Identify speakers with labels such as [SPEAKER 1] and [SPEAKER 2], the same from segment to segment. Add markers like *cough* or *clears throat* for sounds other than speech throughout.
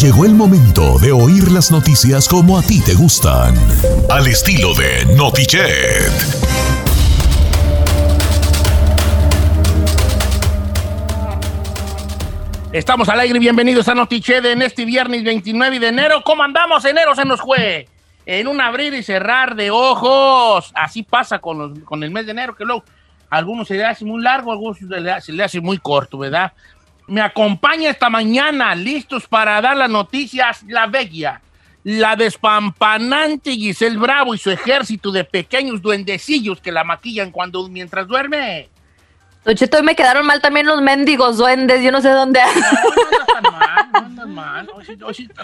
[SPEAKER 1] Llegó el momento de oír las noticias como a ti te gustan. Al estilo de Notichet.
[SPEAKER 2] Estamos al aire, bienvenidos a Notichet en este viernes 29 de enero. ¿Cómo andamos? Enero se nos fue. En un abrir y cerrar de ojos. Así pasa con, con el mes de enero, que luego algunos se le hace muy largo, algunos se le, se le hace muy corto, ¿verdad? Me acompaña esta mañana, listos para dar las noticias, la bella, la despampanante Giselle Bravo y su ejército de pequeños duendecillos que la maquillan cuando mientras duerme.
[SPEAKER 3] Don Cheto, hoy me quedaron mal también los mendigos duendes, yo no sé dónde.
[SPEAKER 2] No, no andas tan mal, no andas mal.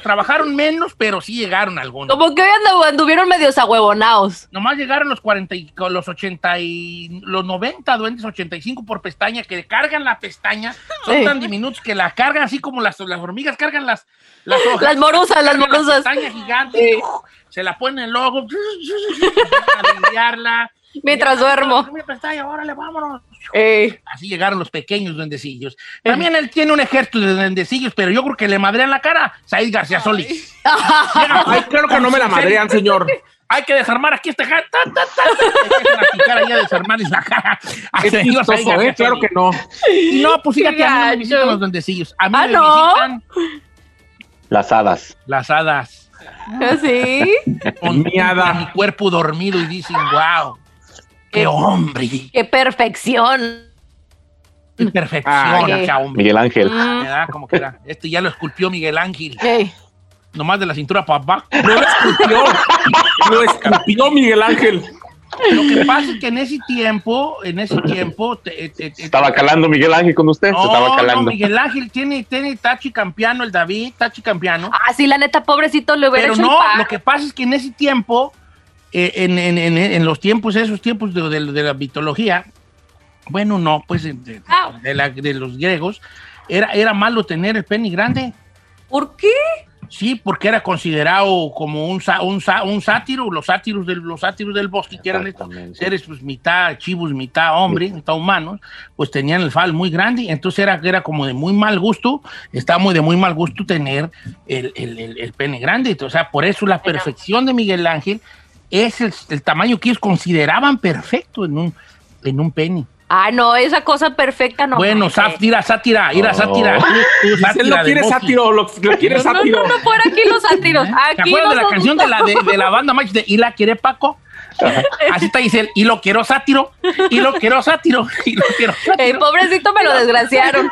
[SPEAKER 2] Trabajaron menos, pero sí llegaron algunos.
[SPEAKER 3] Como que hoy andu- anduvieron medios ahuevonados.
[SPEAKER 2] Nomás llegaron los 40 y los 80 y los 90 duendes, 85 por pestaña, que cargan la pestaña, son
[SPEAKER 3] Sí.
[SPEAKER 2] tan diminutos que la cargan así como las, las hormigas cargan las, las hojas.
[SPEAKER 3] Las morusas, las morusas.
[SPEAKER 2] La pestaña gigante, se la ponen en el ojo, *laughs* limpiarla.
[SPEAKER 3] Mientras
[SPEAKER 2] Ya,
[SPEAKER 3] duermo.
[SPEAKER 2] Mi pestaña, órale, vámonos.
[SPEAKER 3] Ey.
[SPEAKER 2] Así llegaron los pequeños duendecillos. También él tiene un ejército de duendecillos, pero yo creo que le madrean la cara. Said García Solís. *laughs*
[SPEAKER 4] Ay, claro que no me la madrean, señor. *laughs*
[SPEAKER 2] Hay que desarmar aquí esta cara. Ta, ta, ta, ta. Empiezan a picar ahí a desarmarles la cara. al
[SPEAKER 4] Es chistoso,
[SPEAKER 2] García
[SPEAKER 4] ¿eh? Claro que no.
[SPEAKER 2] No, pues fíjate, a mí no me visitan los duendecillos. A mí
[SPEAKER 3] Ah,
[SPEAKER 2] me
[SPEAKER 3] ¿no?
[SPEAKER 2] visitan
[SPEAKER 5] Las hadas.
[SPEAKER 2] las hadas.
[SPEAKER 3] ¿Sí?
[SPEAKER 2] Contemplan mi cuerpo dormido y dicen, wow, qué hombre,
[SPEAKER 3] ¡Qué perfección!
[SPEAKER 2] qué perfección, hombre.
[SPEAKER 5] Miguel Ángel.
[SPEAKER 2] ¿Verdad? Como que era. Este ya lo esculpió Miguel Ángel.
[SPEAKER 3] ey.
[SPEAKER 2] Nomás de la cintura para abajo.
[SPEAKER 4] No lo escupió. *laughs* Lo escupió Miguel Ángel.
[SPEAKER 2] Lo que pasa es que en ese tiempo, en ese tiempo... te- te- te-
[SPEAKER 5] Estaba calando Miguel Ángel con usted.
[SPEAKER 2] No,
[SPEAKER 5] Se estaba
[SPEAKER 2] no,
[SPEAKER 5] calando.
[SPEAKER 2] Miguel Ángel tiene, tiene Tachi Campiano, el David, Tachi Campiano.
[SPEAKER 3] Ah, sí, la neta, pobrecito, le hubiera
[SPEAKER 2] Pero
[SPEAKER 3] hecho
[SPEAKER 2] no,
[SPEAKER 3] el
[SPEAKER 2] lo que pasa es que en ese tiempo, en, en- en- en los tiempos, esos tiempos de, de- de la mitología, bueno, no, pues de, de- de la- de los griegos, era, era malo tener el pene grande.
[SPEAKER 3] ¿Por qué?
[SPEAKER 2] Sí, porque era considerado como un, un, un sátiro, los sátiros del, los sátiros del bosque, que eran estos seres pues, mitad chivos, mitad hombre, mitad humanos, pues tenían el fal muy grande, entonces era, era como de muy mal gusto, estaba muy de muy mal gusto tener el, el- el- el pene grande, o sea, por eso la perfección de Miguel Ángel es el, el tamaño que ellos consideraban perfecto en un, en un pene.
[SPEAKER 3] Ah, no, esa cosa perfecta no.
[SPEAKER 2] bueno,
[SPEAKER 3] manches.
[SPEAKER 2] sat- tira sátira, ir a
[SPEAKER 5] Oh.
[SPEAKER 2] sátira.
[SPEAKER 4] Él
[SPEAKER 2] sátira
[SPEAKER 4] no quiere sátiro, lo, lo quiere
[SPEAKER 3] No, no,
[SPEAKER 4] sátiro.
[SPEAKER 3] no, no, fuera aquí los sátiros. *laughs*
[SPEAKER 2] ¿Te
[SPEAKER 3] Aquí
[SPEAKER 2] acuerdas de la canción de la, de, de la banda Match de Y la quiere Paco? *laughs* Así está dice él, y lo quiero sátiro, y lo quiero sátiro, y lo quiero
[SPEAKER 3] Eh,
[SPEAKER 2] sátiro.
[SPEAKER 3] pobrecito me lo *laughs* desgraciaron.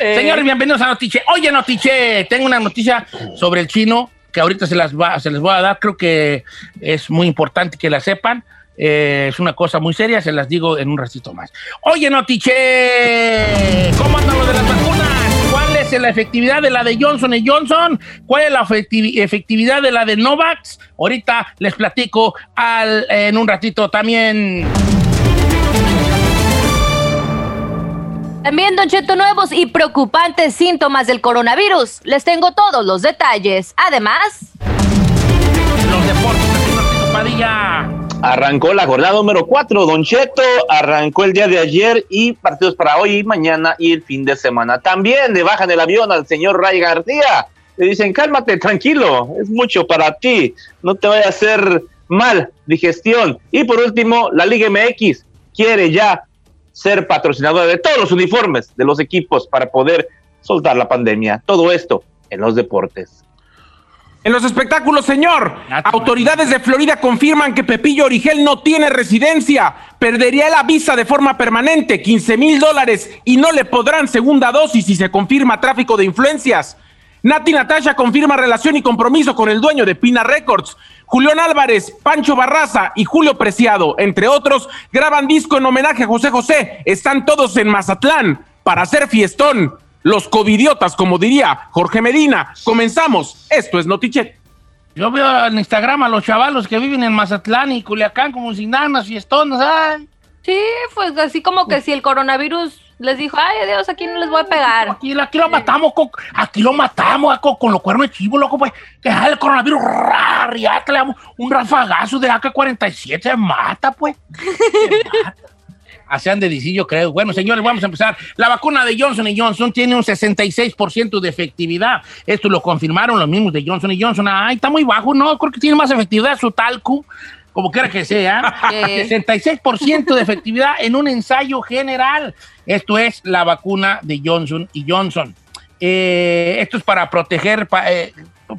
[SPEAKER 3] Eh,
[SPEAKER 2] Señores, bienvenidos a Notiche. Oye, Notiche, tengo una noticia sobre el chino que ahorita se las, va, se les voy a dar. Creo que es muy importante que la sepan. Eh, es una cosa muy seria, se las digo en un ratito más. Oye, Notiche, ¿cómo andan lo de las vacunas? ¿Cuál es la efectividad de la de Johnson Johnson? ¿Cuál es la efecti- efectividad de la de Novax? Ahorita les platico al- en un ratito también.
[SPEAKER 3] También, Don Cheto, nuevos y preocupantes síntomas del coronavirus. Les tengo todos los detalles. Además,
[SPEAKER 2] Los deportes, Padilla.
[SPEAKER 5] Arrancó la jornada número 4, Don Cheto. Arrancó el día de ayer y partidos para hoy y mañana y el fin de semana. También le bajan el avión al señor Ray García. Le dicen, cálmate, tranquilo, es mucho para ti. No te vaya a hacer mal, digestión. Y por último, la Liga MX quiere ya ser patrocinadora de todos los uniformes de los equipos para poder soltar la pandemia. Todo esto en los deportes.
[SPEAKER 4] En los espectáculos, señor, autoridades de Florida confirman que Pepillo Origel no tiene residencia, perdería la visa de forma permanente, 15 mil dólares, y no le podrán segunda dosis si se confirma tráfico de influencias. Nati Natasha confirma relación y compromiso con el dueño de Pina Records. Julián Álvarez, Pancho Barraza y Julio Preciado, entre otros, graban disco en homenaje a José José. Están todos en Mazatlán para hacer fiestón. Los covidiotas, como diría Jorge Medina. Comenzamos. Esto es Notichet.
[SPEAKER 2] Yo veo en Instagram a los chavalos que viven en Mazatlán y Culiacán como sin nanas, fiestonas, ay.
[SPEAKER 3] sí, pues así como que si el coronavirus les dijo, ay, adiós, aquí no les voy a pegar.
[SPEAKER 2] Aquí, aquí lo matamos, co- aquí lo matamos co- con, los cuernos de chivo, loco, pues. Que el coronavirus, rar, ya le damos un rafagazo de AK-47, se mata, pues. Se *laughs* mata. Así han de decir, yo creo. Bueno, señores, vamos a empezar. La vacuna de Johnson Johnson tiene un 66% de efectividad. Esto lo confirmaron los mismos de Johnson Johnson. Ay, está muy bajo, ¿no? Creo que tiene más efectividad su talco, como quiera que sea. *laughs* 66% de efectividad en un ensayo general. Esto es la vacuna de Johnson Johnson. Eh, esto es para proteger, pa- eh,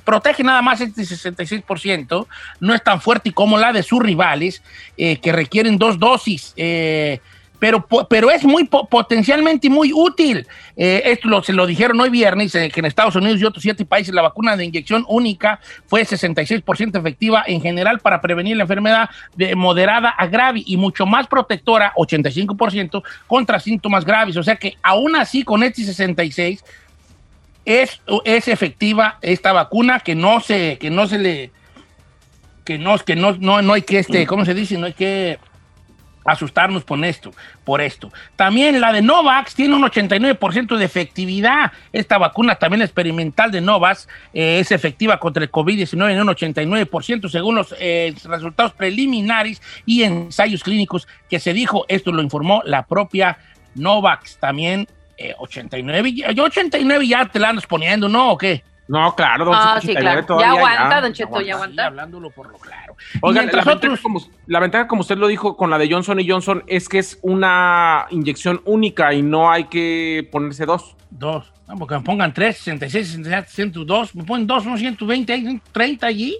[SPEAKER 2] protege nada más este 66%, no es tan fuerte como la de sus rivales, eh, que requieren dos dosis. eh, pero, pero es muy po- potencialmente muy útil. Eh, esto lo, se lo dijeron hoy viernes, eh, que en Estados Unidos y otros siete países la vacuna de inyección única fue 66% efectiva en general para prevenir la enfermedad de moderada a grave y mucho más protectora, 85%, contra síntomas graves. O sea que aún así con este 66 es, es efectiva esta vacuna que no se, que no se le, que no, que no, no, no hay que, este, ¿cómo se dice? No hay que asustarnos por esto, por esto. También la de Novax tiene un 89% de efectividad. Esta vacuna también experimental de Novax eh, es efectiva contra el COVID-19 en un 89% según los eh, resultados preliminares y ensayos clínicos que se dijo. Esto lo informó la propia Novax. También eh, 89. y- Yo 89 ya te la andas poniendo, ¿no? ¿O qué?
[SPEAKER 4] No, claro, don
[SPEAKER 3] Ah,
[SPEAKER 4] Cheto,
[SPEAKER 3] sí,
[SPEAKER 4] 89
[SPEAKER 3] claro. Ya
[SPEAKER 4] todavía,
[SPEAKER 3] aguanta, don Cheto, ya
[SPEAKER 2] Sí,
[SPEAKER 3] aguanta.
[SPEAKER 2] hablándolo por lo claro.
[SPEAKER 4] Oigan, la,
[SPEAKER 2] Mientras
[SPEAKER 4] ventaja,
[SPEAKER 2] otros-
[SPEAKER 4] como, la ventaja, como usted lo dijo con la de Johnson y Johnson, es que es una inyección única y no hay que ponerse dos.
[SPEAKER 2] Dos. No, porque me pongan tres, 66, 67, 102. Me ponen dos, son 120, hay 130 allí.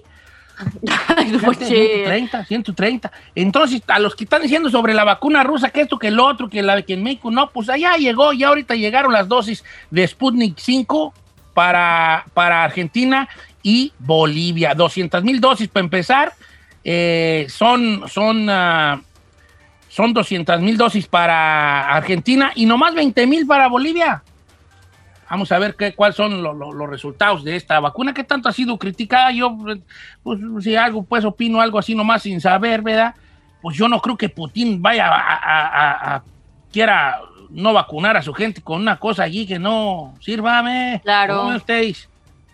[SPEAKER 3] Ay, no, che.
[SPEAKER 2] 130, 130. Entonces, a los que están diciendo sobre la vacuna rusa, que esto, que el otro, que la de que en México no, pues allá llegó, ya ahorita llegaron las dosis de Sputnik 5 para, para Argentina y Bolivia. 200 mil dosis para empezar. Eh, son, son, ah, son 200 mil dosis para Argentina y nomás 20 mil para Bolivia. Vamos a ver cuáles son lo- lo- los resultados de esta vacuna que tanto ha sido criticada. Yo, pues, si algo, pues opino algo así nomás sin saber, ¿verdad? Pues yo no creo que Putin vaya a- a- quiera no vacunar a su gente con una cosa allí que no sírvame.
[SPEAKER 3] Claro.
[SPEAKER 2] ¿Cómo ustedes?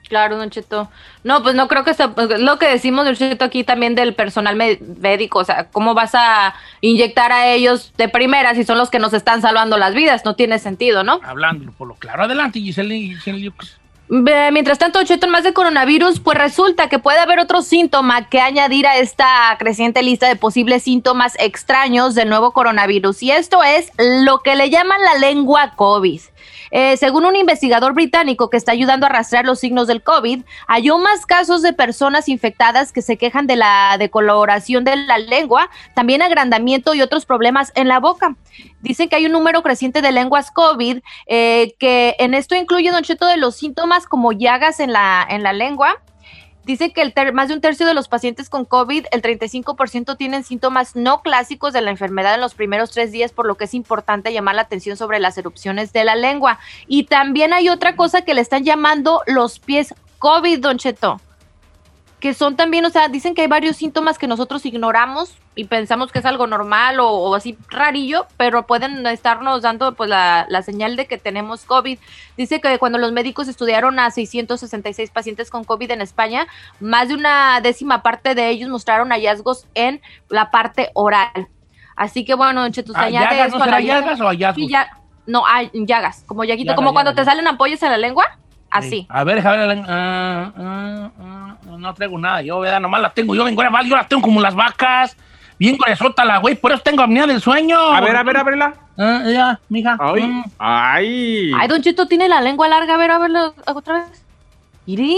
[SPEAKER 3] Claro, Don Cheto. No, pues no creo que sea lo que decimos, Don Cheto, aquí también del personal médico. O sea, ¿cómo vas a inyectar a ellos de primera si son los que nos están salvando las vidas? No tiene sentido, ¿no?
[SPEAKER 2] Hablándolo por lo claro. Adelante, Giselle, Giselle.
[SPEAKER 3] Mientras tanto, Cheto, más de coronavirus, pues resulta que puede haber otro síntoma que añadir a esta creciente lista de posibles síntomas extraños del nuevo coronavirus. Y esto es lo que le llaman la lengua COVID. Eh, según un investigador británico que está ayudando a rastrear los signos del COVID, halló más casos de personas infectadas que se quejan de la decoloración de la lengua, también agrandamiento y otros problemas en la boca. Dicen que hay un número creciente de lenguas COVID, eh, que en esto incluye, Don Cheto, de los síntomas como llagas en la, en la lengua. Dicen que el ter- más de un tercio de los pacientes con COVID, el 35% tienen síntomas no clásicos de la enfermedad en los primeros tres días, por lo que es importante llamar la atención sobre las erupciones de la lengua. Y también hay otra cosa que le están llamando los pies COVID, Don Cheto que son también, o sea, dicen que hay varios síntomas que nosotros ignoramos y pensamos que es algo normal o, o así rarillo, pero pueden estarnos dando pues la, la señal de que tenemos COVID. Dice que cuando los médicos estudiaron a 666 pacientes con COVID en España, más de una décima parte de ellos mostraron hallazgos en la parte oral. Así que bueno, Don Cheto, se añade
[SPEAKER 2] ¿Llagas?
[SPEAKER 3] esto
[SPEAKER 2] ¿No
[SPEAKER 3] a la
[SPEAKER 2] será
[SPEAKER 3] lista.
[SPEAKER 2] llagas o hallazgos?
[SPEAKER 3] Sí, ya- no, hay llagas, como llaguito,
[SPEAKER 2] Llaga,
[SPEAKER 3] como cuando
[SPEAKER 2] llaga,
[SPEAKER 3] te salen ampollas en la lengua, así.
[SPEAKER 2] Sí. A ver, déjame ver la- ah, ah, ah, no traigo nada, yo, ¿verdad? Nomás las tengo, yo vengo a yo las tengo como las vacas, bien gruesota la güey, por eso tengo apnea del sueño.
[SPEAKER 4] A ver, a ver, ábrela.
[SPEAKER 2] Ya, mija.
[SPEAKER 4] Ay,
[SPEAKER 2] Mm.
[SPEAKER 4] ay.
[SPEAKER 3] Ay, Don Cheto tiene la lengua larga. A ver, a verlo otra vez. Mire,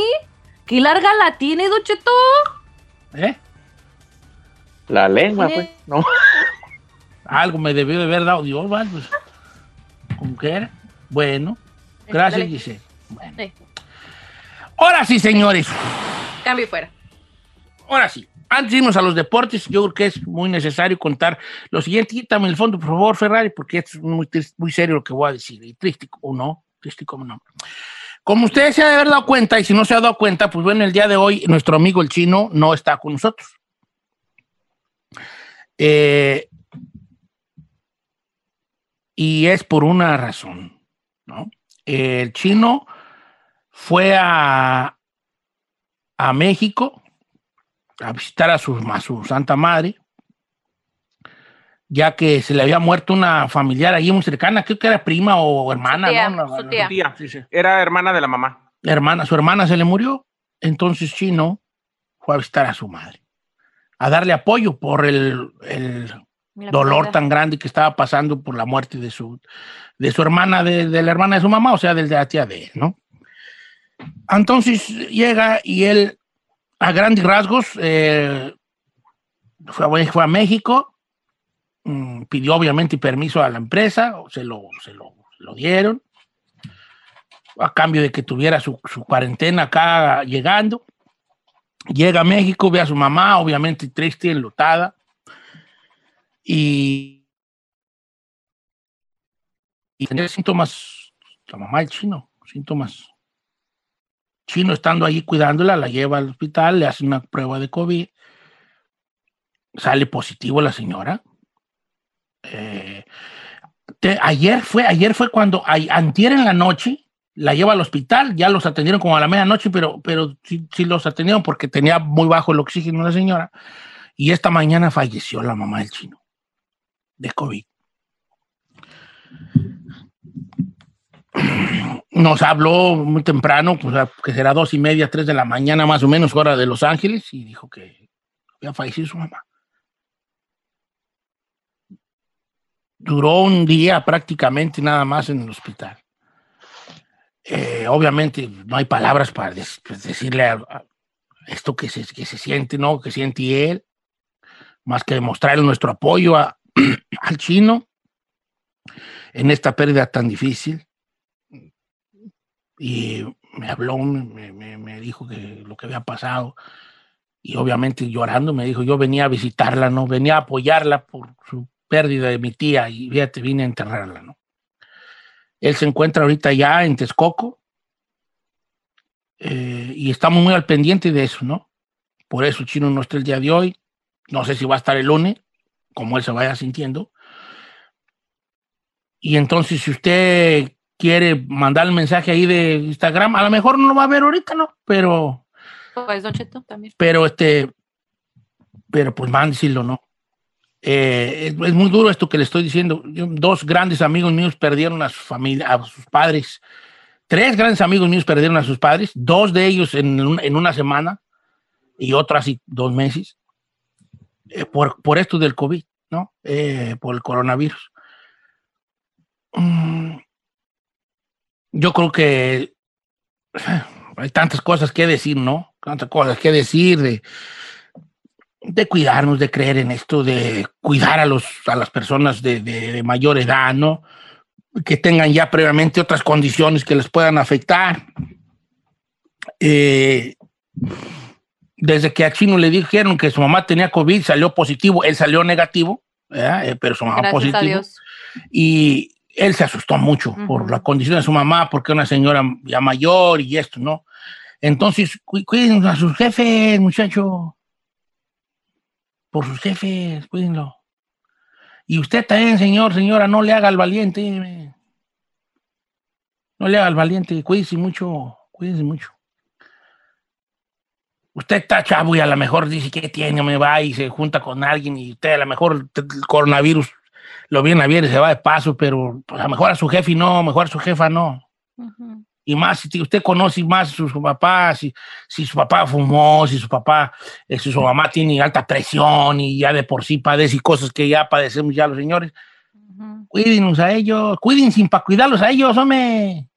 [SPEAKER 3] qué larga la tiene, Don Cheto.
[SPEAKER 2] ¿Eh?
[SPEAKER 5] La lengua, pues. No. *laughs*
[SPEAKER 2] Algo me debió de haber dado Dios, ¿vale? Pues, como que era. Bueno, gracias,
[SPEAKER 3] Dale.
[SPEAKER 2] Giselle. Bueno.
[SPEAKER 3] Sí,
[SPEAKER 2] Ahora sí, señores.
[SPEAKER 3] cambio fuera.
[SPEAKER 2] Ahora sí. Antes de irnos a los deportes, yo creo que es muy necesario contar lo siguiente. Quítame el fondo, por favor, Ferrari, porque es muy, tris- muy serio lo que voy a decir. Y triste o no, triste como no. Como ustedes se han de haber dado cuenta, y si no se ha dado cuenta, pues bueno, el día de hoy nuestro amigo el chino no está con nosotros. Eh, y es por una razón, ¿no? El chino fue a, a México a visitar a su, a su Santa Madre. ya que se le había muerto una familiar allí muy cercana, creo que era prima o hermana,
[SPEAKER 3] Su tía,
[SPEAKER 2] ¿no?
[SPEAKER 3] su
[SPEAKER 2] La-
[SPEAKER 3] tía.
[SPEAKER 4] Tía,
[SPEAKER 2] Sí, sí.
[SPEAKER 4] era hermana de la mamá.
[SPEAKER 2] La hermana, su hermana se le murió, entonces Chino fue a visitar a su madre, a darle apoyo por el, el dolor tan grande que estaba pasando por la muerte de su, de su hermana, de, de la hermana de su mamá, o sea, de la tía de él, ¿no? Entonces llega y él, a grandes rasgos, eh, fue, a- México, mm, pidió obviamente permiso a la empresa, se lo, se lo, dieron, a cambio de que tuviera su, su cuarentena acá llegando. Llega a México, ve a su mamá, obviamente triste, enlutada, y, y tenía síntomas, la mamá del chino, síntomas. Chino estando allí cuidándola, la lleva al hospital, le hace una prueba de COVID, sale positivo la señora. Eh, ayer fue, ayer fue cuando, ay- antier en la noche, la lleva al hospital, ya los atendieron como a la medianoche, pero, pero sí, sí los atendieron porque tenía muy bajo el oxígeno la señora. Y esta mañana falleció la mamá del chino de COVID. Nos habló muy temprano, pues, que será dos y media, tres de la mañana más o menos, hora de Los Ángeles, y dijo que había fallecido su mamá. Duró un día prácticamente nada más en el hospital. Eh, obviamente no hay palabras para pues, decirle a esto que se, que se siente, ¿no? Que siente él, más que demostrarle nuestro apoyo a- *clears throat* al chino en esta pérdida tan difícil. Y me habló, me, me- me dijo que lo que había pasado. Y obviamente llorando me dijo, yo venía a visitarla, ¿no? Venía a apoyarla por su pérdida de mi tía y fíjate, vine a enterrarla, ¿no? Él se encuentra ahorita ya en Texcoco eh, y estamos muy al pendiente de eso, ¿no? Por eso Chino no está el día de hoy. No sé si va a estar el lunes, como él se vaya sintiendo. Y entonces, si usted quiere mandar el mensaje ahí de Instagram, a lo mejor no lo va a ver ahorita, ¿no? Pero,
[SPEAKER 3] Pues, Don Cheto, también.
[SPEAKER 2] pero este, pero pues mándeselo, ¿no? Eh, es, es muy duro esto que le estoy diciendo. Yo- dos grandes amigos míos perdieron a su familia, a sus padres. Tres grandes amigos míos perdieron a sus padres, dos de ellos en, un- en una semana y otro así dos meses, eh, por, por esto del COVID, ¿no? Eh, por el coronavirus. Mm, yo creo que hay tantas cosas que decir, ¿no? Tantas cosas que decir de, de cuidarnos, de creer en esto, de cuidar a, los, a las personas de, de- de mayor edad, ¿no? Que tengan ya previamente otras condiciones que les puedan afectar. Eh, desde que a Chino le dijeron que su mamá tenía COVID, salió positivo, él salió negativo, ¿verdad? Eh, pero su mamá
[SPEAKER 3] Gracias
[SPEAKER 2] positivo
[SPEAKER 3] a Dios.
[SPEAKER 2] y él se asustó mucho por la condición de su mamá, porque una señora ya mayor y esto, ¿no? Entonces, cu- cuiden a sus jefes, muchacho. Por sus jefes, cuídenlo. Y usted también, señor, señora, no le haga al valiente. No le haga al valiente, cuídense mucho, cuídense mucho. Usted está chavo y a lo mejor dice que tiene, me va y se junta con alguien y usted a lo mejor el coronavirus lo viene a ver y se va de paso, pero pues, a mejor a su jefe no, mejor a su jefa no. Y más si usted conoce más a su, su papá, si, si su papá fumó, si su papá, eh, si su mamá tiene alta presión y ya de por sí padece cosas que ya padecemos ya los señores,
[SPEAKER 3] Ujú.
[SPEAKER 2] cuídenlos a ellos, cuídense para cuidarlos a ellos, hombre.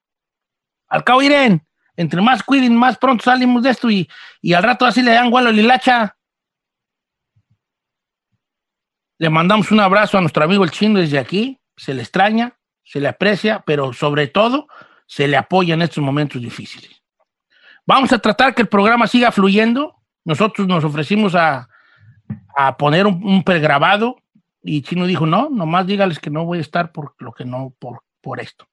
[SPEAKER 2] Al cabo, Irene, entre más cuiden, más pronto salimos de esto y, y al rato así le dan gualo a Lilacha. Le mandamos un abrazo a nuestro amigo el chino desde aquí. Se le extraña, se le aprecia, pero sobre todo se le apoya en estos momentos difíciles. Vamos a tratar que el programa siga fluyendo. Nosotros nos ofrecimos a, a poner un, un pregrabado y Chino dijo, no, nomás dígales que no voy a estar por lo que no, por, por esto.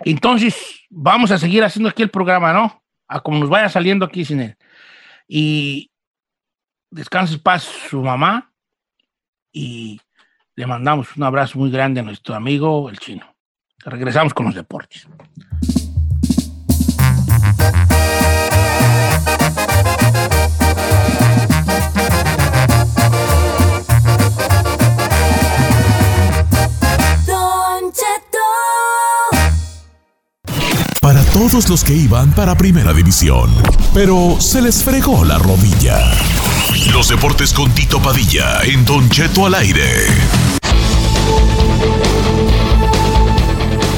[SPEAKER 2] Entonces, vamos a seguir haciendo aquí el programa, ¿no? A como nos vaya saliendo aquí sin él. Y descanse paz su mamá y le mandamos un abrazo muy grande a nuestro amigo el chino. Regresamos con los deportes.
[SPEAKER 1] Para todos los que iban para Primera División, pero se les fregó la rodilla. Los deportes con Tito Padilla en Don Cheto al aire.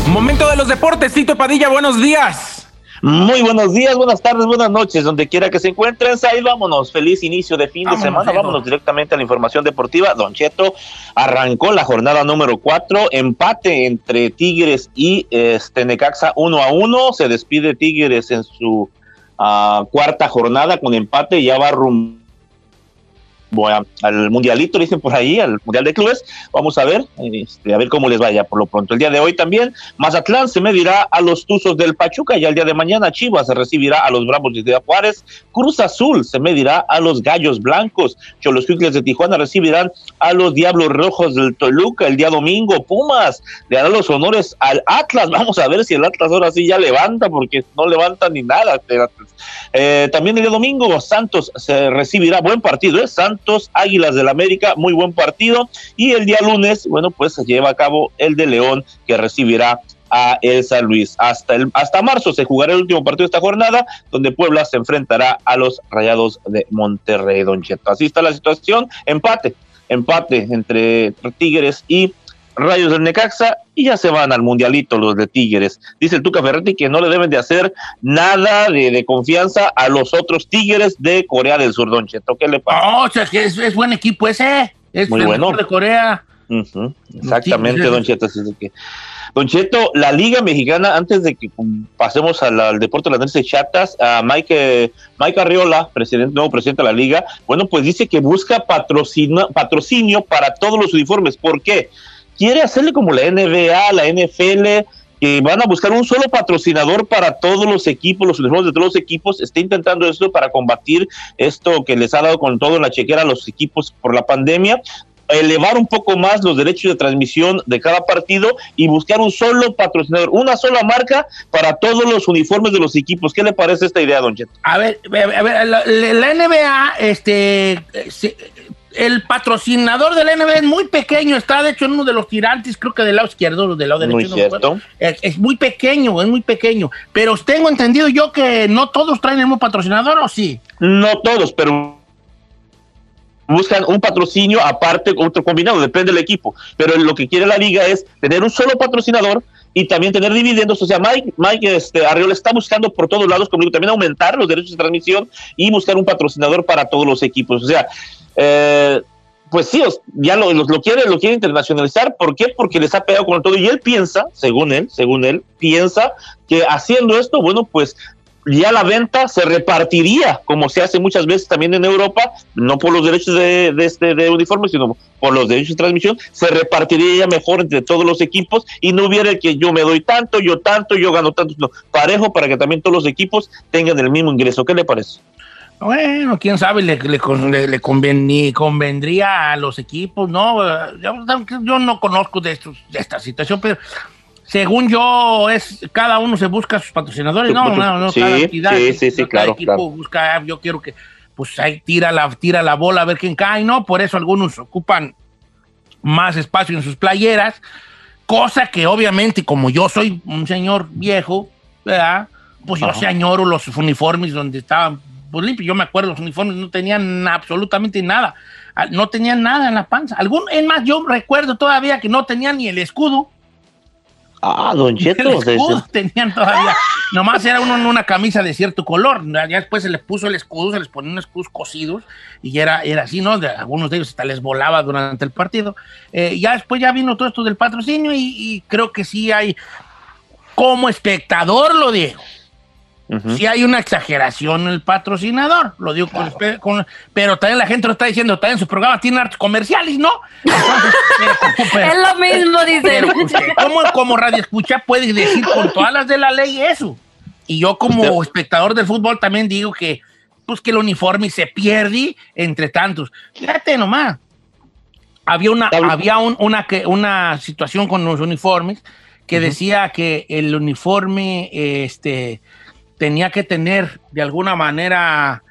[SPEAKER 4] Momento de los deportes, Tito Padilla, buenos días.
[SPEAKER 5] Muy buenos días, buenas tardes, buenas noches, donde quiera que se encuentren. Ahí vámonos, feliz inicio de fin de semana. Vámonos directamente a la información deportiva. Don Cheto arrancó la jornada número cuatro, empate entre Tigres y este Necaxa uno a uno. Se despide Tigres en su ah, cuarta jornada con empate, ya va rumbo bueno, al mundialito, dicen por ahí, al mundial de clubes. Vamos a ver, este, a ver cómo les vaya por lo pronto. El día de hoy también, Mazatlán se medirá a los Tuzos del Pachuca y al día de mañana Chivas se recibirá a los Bravos de Ciudad Juárez. Cruz Azul se medirá a los Gallos Blancos. Cholos Quickles de Tijuana recibirán a los Diablos Rojos del Toluca el día domingo. Pumas le dará los honores al Atlas. *laughs* Vamos a ver si el Atlas ahora sí ya levanta, porque no levanta ni nada. Eh, también el día domingo Santos se recibirá, buen partido, ¿eh? Santos Águilas del América, muy buen partido. Y el día lunes, bueno, pues se lleva a cabo el de León, que recibirá a el San Luis. Hasta, el, hasta marzo se jugará el último partido de esta jornada, donde Puebla se enfrentará a los Rayados de Monterrey, Don Cheto. Así está la situación, empate, empate entre Tigres y Rayos del Necaxa y ya se van al mundialito los de Tigres. Dice el Tuca Ferretti que no le deben de hacer nada de, confianza a los otros Tigres de Corea del Sur, Don Cheto. ¿Qué le pasa?
[SPEAKER 2] O sea, que es, buen equipo ese. Es
[SPEAKER 5] Muy bueno.
[SPEAKER 2] de Corea.
[SPEAKER 5] Exactamente, Don Cheto. Don Cheto, la Liga Mexicana, antes de que pasemos al, deporte de las de chatas, a Mike, Mike Arriola, presidente, nuevo presidente de la Liga, bueno, pues dice que busca patrocinio, patrocinio para todos los uniformes. ¿Por qué? Quiere hacerle como la NBA, la NFL, que van a buscar un solo patrocinador para todos los equipos, los uniformes de todos los equipos, está intentando esto para combatir esto que les ha dado con todo la chequera a los equipos por la pandemia, elevar un poco más los derechos de transmisión de cada partido y buscar un solo patrocinador, una sola marca para todos los uniformes de los equipos. ¿Qué le parece esta idea, Don Cheto?
[SPEAKER 2] A ver, a ver la, la NBA, este, el patrocinador del NBA es muy pequeño, está de hecho en uno de los tirantes, creo que del lado izquierdo, del lado derecho. es, muy pequeño, es muy pequeño. Pero tengo entendido yo que no todos traen el mismo patrocinador, ¿o sí?
[SPEAKER 5] No todos, pero buscan un patrocinio aparte, otro combinado, depende del equipo. Pero lo que quiere la liga es tener un solo patrocinador y también tener dividendos. O sea, Mike, Mike este, Arriola está buscando por todos lados, como también aumentar los derechos de transmisión y buscar un patrocinador para todos los equipos. O sea, eh, pues sí, ya lo, lo, quiere, lo quiere internacionalizar. ¿Por qué? Porque les ha pegado con todo. Y él piensa, según él, según él, piensa que haciendo esto, bueno, pues ya la venta se repartiría, como se hace muchas veces también en Europa, no por los derechos de, de, este, uniforme, sino por los derechos de transmisión, se repartiría mejor entre todos los equipos y no hubiera que yo me doy tanto, yo tanto, yo gano tanto, sino parejo para que también todos los equipos tengan el mismo ingreso. ¿Qué le parece?
[SPEAKER 2] Bueno, quién sabe, le, le, convendría a los equipos, ¿no? Yo, no conozco de, estos, de esta situación, pero según yo, es cada uno se busca sus patrocinadores, no, no, no,
[SPEAKER 5] sí, cada entidad, sí, sí, sí,
[SPEAKER 2] cada
[SPEAKER 5] claro,
[SPEAKER 2] equipo busca, yo quiero que, pues ahí tira la, tira la bola a ver quién cae, ¿no? Por eso algunos ocupan más espacio en sus playeras, cosa que obviamente, como yo soy un señor viejo, ¿verdad? Pues yo se añoro los uniformes donde estaban pues limpio. Yo me acuerdo, los uniformes no tenían absolutamente nada. Ah, no tenían nada en la panza. Algún, es más, yo recuerdo todavía que no tenían ni el escudo.
[SPEAKER 5] Ah, don Cheto. El
[SPEAKER 2] escudo tenían todavía. Nomás era uno una camisa de cierto color. Ya después se les puso el escudo, se les ponían escudos cosidos y era, era así, ¿no? De, algunos de ellos hasta les volaba durante el partido. Eh, ya después ya vino todo esto del patrocinio y, y creo que sí hay, como espectador lo digo, si hay una exageración en el patrocinador, lo digo con, pero también la gente lo está diciendo, también su programa tiene artes comerciales, ¿no? *laughs*
[SPEAKER 3] es lo mismo, dice.
[SPEAKER 2] ¿cómo como radio escucha puedes decir con todas las de la ley eso? Y yo como espectador del fútbol también digo que pues que el uniforme se pierde entre tantos. Fíjate nomás. Había una, había una, una situación con los uniformes que decía que el uniforme, este, tenía que tener de alguna manera,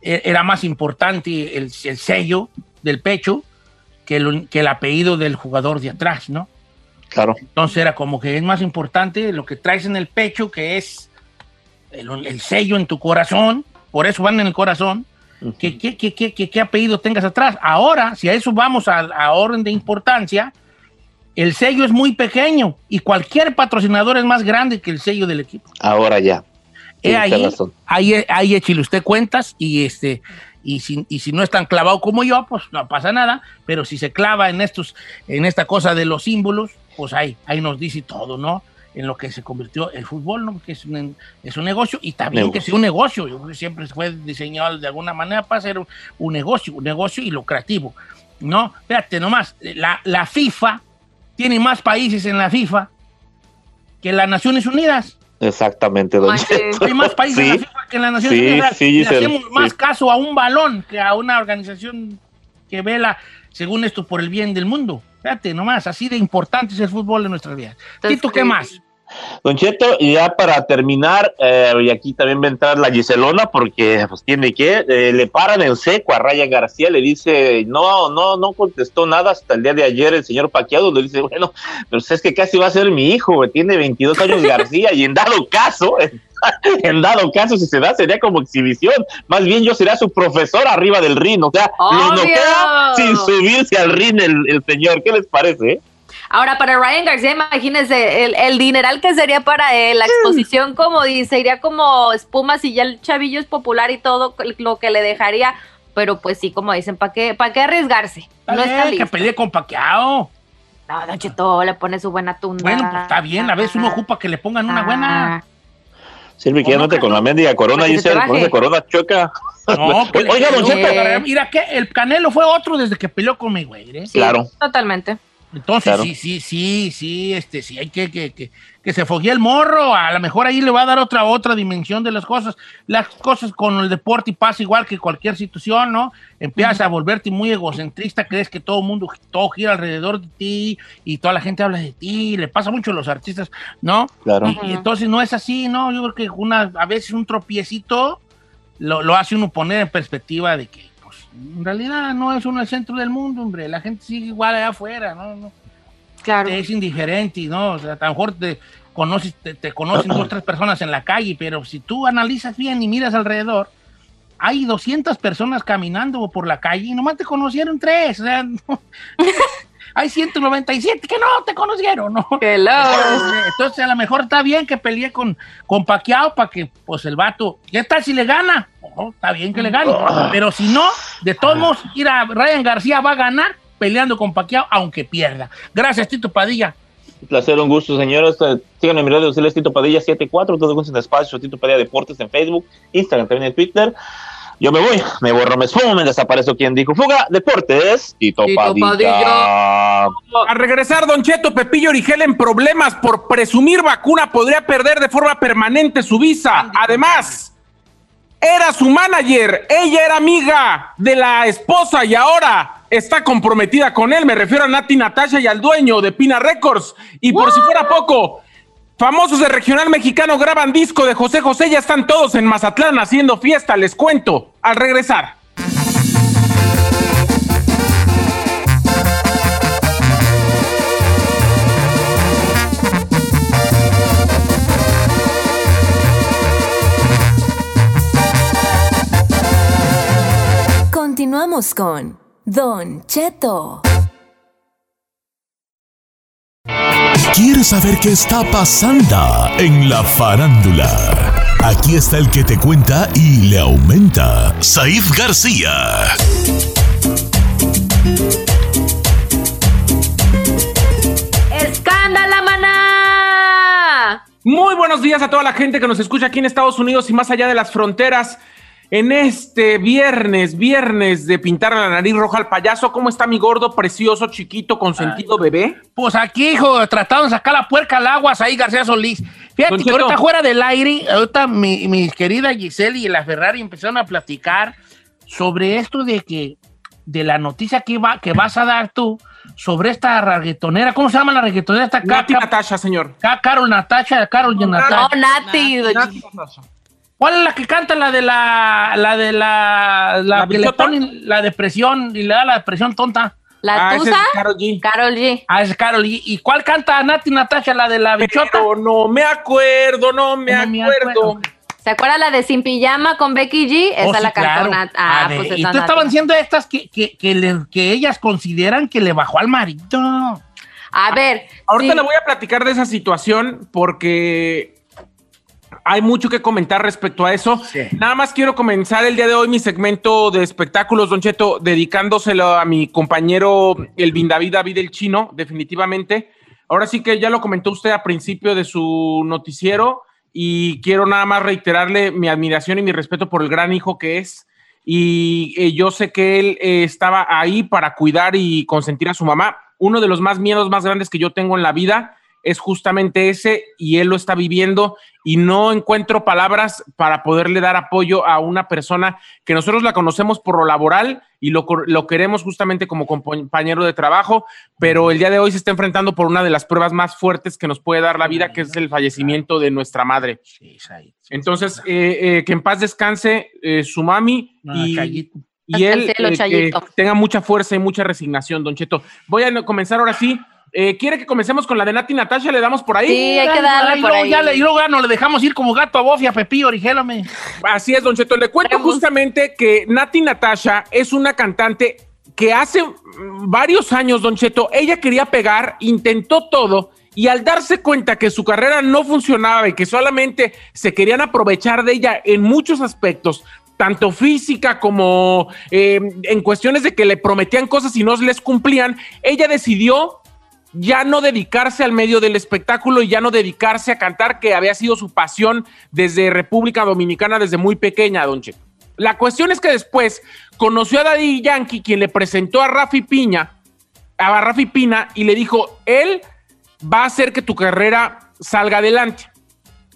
[SPEAKER 2] e, era más importante el, sello del pecho que el, que el, apellido del jugador de atrás, ¿no?
[SPEAKER 5] Claro.
[SPEAKER 2] Entonces era como que es más importante lo que traes en el pecho, que es el, el sello en tu corazón, por eso van en el corazón, ¿qué, qué, qué, qué, qué- qué apellido tengas atrás. Ahora, si a eso vamos a, a orden de importancia, el sello es muy pequeño y cualquier patrocinador es más grande que el sello del equipo.
[SPEAKER 5] Ahora ya. Tienes
[SPEAKER 2] ahí, ahí, ahí échele usted cuentas y este y si, y si no es tan clavado como yo, pues no pasa nada, pero si se clava en estos, en esta cosa de los símbolos, pues ahí, ahí nos dice todo, ¿no? En lo que se convirtió el fútbol, ¿no? Que es un, es un negocio y también que sea un negocio. Yo creo que siempre fue diseñado de alguna manera para ser un, un negocio, un negocio y lucrativo, ¿no? Fíjate nomás, la, la FIFA tiene más países en la FIFA que las Naciones Unidas.
[SPEAKER 5] Exactamente, don
[SPEAKER 3] Manches.
[SPEAKER 5] Cheto.
[SPEAKER 2] Hay más *laughs* países en la
[SPEAKER 5] Sí,
[SPEAKER 2] FIFA que en las Naciones
[SPEAKER 5] sí,
[SPEAKER 2] Unidas.
[SPEAKER 5] sí,
[SPEAKER 2] Le
[SPEAKER 5] Giselle,
[SPEAKER 2] hacemos más
[SPEAKER 5] sí.
[SPEAKER 2] caso a un balón que a una organización que vela, según esto, por el bien del mundo. Fíjate, nomás, así de importante es el fútbol en nuestras vidas. Tito, ¿qué más?
[SPEAKER 5] Don Cheto, ya para terminar, eh, y aquí también va a entrar la Giselona, porque pues tiene que, eh, le paran en seco a Ryan García, le dice, no, no, no contestó nada hasta el día de ayer el señor Paquiado, le dice, bueno, pero es que casi va a ser mi hijo, tiene 22 años García, y en dado caso, *laughs* en dado caso, si se da, sería como exhibición, más bien yo sería su profesor arriba del ring, o sea,
[SPEAKER 3] Obvio.
[SPEAKER 5] sin subirse al ring el, el señor, ¿qué les parece?
[SPEAKER 3] Ahora, para Ryan García, imagínense el, el dineral que sería para él, la exposición, como dice, iría como espuma si ya el chavillo es popular y todo lo que le dejaría. Pero pues sí, como dicen, ¿para qué, ¿para qué arriesgarse? No
[SPEAKER 2] Está que
[SPEAKER 3] listo.
[SPEAKER 2] pelee con Paquiao.
[SPEAKER 3] No, Don Cheto le pone su buena tunda.
[SPEAKER 2] Bueno, pues está bien, a veces uno ocupa que le pongan una buena.
[SPEAKER 3] Ah,
[SPEAKER 5] Silvi, que ya
[SPEAKER 2] ¿Cómo
[SPEAKER 5] no te
[SPEAKER 2] que
[SPEAKER 5] con
[SPEAKER 2] no?
[SPEAKER 5] la mendiga corona,
[SPEAKER 3] que
[SPEAKER 5] con
[SPEAKER 3] baje.
[SPEAKER 5] esa corona choca.
[SPEAKER 2] No, que *laughs* le-
[SPEAKER 5] Oiga, don Cheto,
[SPEAKER 3] Eh.
[SPEAKER 2] Mira que el Canelo fue otro desde que peleó con Mayweather, ¿eh?
[SPEAKER 3] sí,
[SPEAKER 5] Claro.
[SPEAKER 3] Totalmente.
[SPEAKER 2] Entonces,
[SPEAKER 5] Claro.
[SPEAKER 2] sí, sí, sí, sí, este, sí, hay que, que, que, que se foguee el morro, a lo mejor ahí le va a dar otra, otra dimensión de las cosas. Las cosas con el deporte y pasa igual que cualquier situación, ¿no? Empiezas a volverte muy egocentrista, crees que todo el mundo, todo gira alrededor de ti y toda la gente habla de ti, le pasa mucho a los artistas, ¿no?
[SPEAKER 5] Claro.
[SPEAKER 2] Y, y entonces no es así, ¿no? Yo creo que una, a veces un tropiecito lo, lo hace uno poner en perspectiva de que, en realidad no es uno el centro del mundo, hombre, la gente sigue igual allá afuera, ¿no? no
[SPEAKER 3] Claro.
[SPEAKER 2] es indiferente, ¿no? O sea, a lo mejor te conoces, te, te conocen dos, tres personas en la calle, pero si tú analizas bien y miras alrededor, hay 200 personas caminando por la calle y nomás te conocieron tres, o sea, no- *laughs* hay 197 que no te conocieron, ¿no?
[SPEAKER 3] Hello.
[SPEAKER 2] Entonces, entonces, a lo mejor está bien que pelee con, con Pacquiao para que pues el vato, ¿qué tal si le gana? Está bien que le gane, pero si no, de todos modos, mira, Ryan García va a ganar peleando con Pacquiao aunque pierda. Gracias, Tito Padilla.
[SPEAKER 5] Un placer, un gusto, señores. Eh, Síganme en mis redes sociales, Tito Padilla 74, todos gusten espacio, Tito Padilla Deportes en Facebook, Instagram, también en Twitter. Yo me voy, me borro, me esfumo, me desaparezco. quien dijo fuga? Deportes, Tito,
[SPEAKER 3] Tito
[SPEAKER 5] Padilla.
[SPEAKER 3] Padilla.
[SPEAKER 4] A regresar, Don Cheto, Pepillo Origel en problemas por presumir vacuna podría perder de forma permanente su visa. Además, era su manager, ella era amiga de la esposa y ahora está comprometida con él. Me refiero a Nati Natasha y al dueño de Pina Records. Y por si fuera poco, famosos de regional mexicano graban disco de José José, ya están todos en Mazatlán haciendo fiesta, les cuento, al regresar.
[SPEAKER 6] Continuamos con Don Cheto.
[SPEAKER 1] ¿Quieres saber qué está pasando en la farándula? Aquí está el que te cuenta y le aumenta, Saif García.
[SPEAKER 3] ¡Escándala, maná!
[SPEAKER 4] Muy buenos días a toda la gente que nos escucha aquí en Estados Unidos y más allá de las fronteras. En este viernes, viernes de pintar la nariz roja al payaso, ¿cómo está mi gordo, precioso, chiquito, consentido bebé?
[SPEAKER 2] Pues aquí, hijo, tratando de sacar la puerca al agua, ahí García Solís. Fíjate que ahorita fuera del aire, ahorita mi, mi querida Giselle y la Ferrari empezaron a platicar sobre esto de que, de la noticia que, va, que vas a dar tú sobre esta reggaetonera, ¿cómo se llama la reggaetonera? Esta
[SPEAKER 4] Nati Natasha, señor.
[SPEAKER 2] Ca- Carol Natasha, Carol
[SPEAKER 3] No,
[SPEAKER 2] Natasha.
[SPEAKER 3] Nati.
[SPEAKER 4] Nati Natasha.
[SPEAKER 2] ¿Cuál es la que canta la de la, la de la, la,
[SPEAKER 4] ¿La
[SPEAKER 2] que le
[SPEAKER 4] bichota?
[SPEAKER 2] ponen la depresión y le da la depresión tonta?
[SPEAKER 3] ¿La
[SPEAKER 4] Ah, ese
[SPEAKER 3] tusa?
[SPEAKER 4] es Karol G.
[SPEAKER 3] Carol G.
[SPEAKER 2] Ah, es Carol. ¿Y, y cuál canta Nati Natasha, la de la bichota?
[SPEAKER 4] Pero no me acuerdo, no me
[SPEAKER 2] No me
[SPEAKER 4] acuerdo.
[SPEAKER 2] acuerdo.
[SPEAKER 3] ¿Se acuerda la de Sin Pijama con Becky G? Esa
[SPEAKER 2] Oh,
[SPEAKER 3] es
[SPEAKER 2] sí,
[SPEAKER 3] la
[SPEAKER 2] claro.
[SPEAKER 3] cantona. Ah,
[SPEAKER 2] A ver,
[SPEAKER 3] pues
[SPEAKER 2] y
[SPEAKER 3] esa
[SPEAKER 2] tú
[SPEAKER 3] Nati.
[SPEAKER 2] estaban siendo estas que, que, que, le- que ellas consideran que le bajó al marido.
[SPEAKER 3] A ver.
[SPEAKER 4] Ahorita
[SPEAKER 3] sí.
[SPEAKER 4] le voy a platicar de esa situación porque hay mucho que comentar respecto a eso.
[SPEAKER 2] Sí.
[SPEAKER 4] Nada más quiero comenzar el día de hoy mi segmento de espectáculos, Don Cheto, dedicándoselo a mi compañero Elvin David David el Chino, definitivamente. Ahora sí que ya lo comentó usted a principio de su noticiero y quiero nada más reiterarle mi admiración y mi respeto por el gran hijo que es. Y eh, yo sé que él eh, estaba ahí para cuidar y consentir a su mamá. Uno de los más miedos más grandes que yo tengo en la vida es justamente ese y él lo está viviendo y no encuentro palabras para poderle dar apoyo a una persona que nosotros la conocemos por lo laboral y lo, cor- lo queremos justamente como compañero de trabajo, pero el día de hoy se está enfrentando por una de las pruebas más fuertes que nos puede dar la vida, que es el fallecimiento de nuestra madre. Entonces, eh, eh, que en paz descanse eh, su mami y, él eh, que tenga mucha fuerza y mucha resignación, Don Cheto. Voy a no- comenzar ahora sí. Eh, ¿Quiere que comencemos con la de Nati Natasha? ¿Le damos por ahí?
[SPEAKER 3] Sí, hay que darle
[SPEAKER 2] y
[SPEAKER 3] por
[SPEAKER 2] luego
[SPEAKER 3] ahí.
[SPEAKER 2] ya le- y luego ya no le dejamos ir como gato a Bofia, Pepillo, Origélame.
[SPEAKER 4] Así es, Don Cheto. Le cuento
[SPEAKER 3] Tenemos-
[SPEAKER 4] justamente que Nati Natasha es una cantante que hace varios años, Don Cheto, ella quería pegar, intentó todo y al darse cuenta que su carrera no funcionaba y que solamente se querían aprovechar de ella en muchos aspectos, tanto física como eh, en cuestiones de que le prometían cosas y no les cumplían, ella decidió ya no dedicarse al medio del espectáculo y ya no dedicarse a cantar, que había sido su pasión desde República Dominicana, desde muy pequeña, Don Cheto. La cuestión es que después conoció a Daddy Yankee, quien le presentó a Rafi Piña, a Rafi Pina, y le dijo, él va a hacer que tu carrera salga adelante.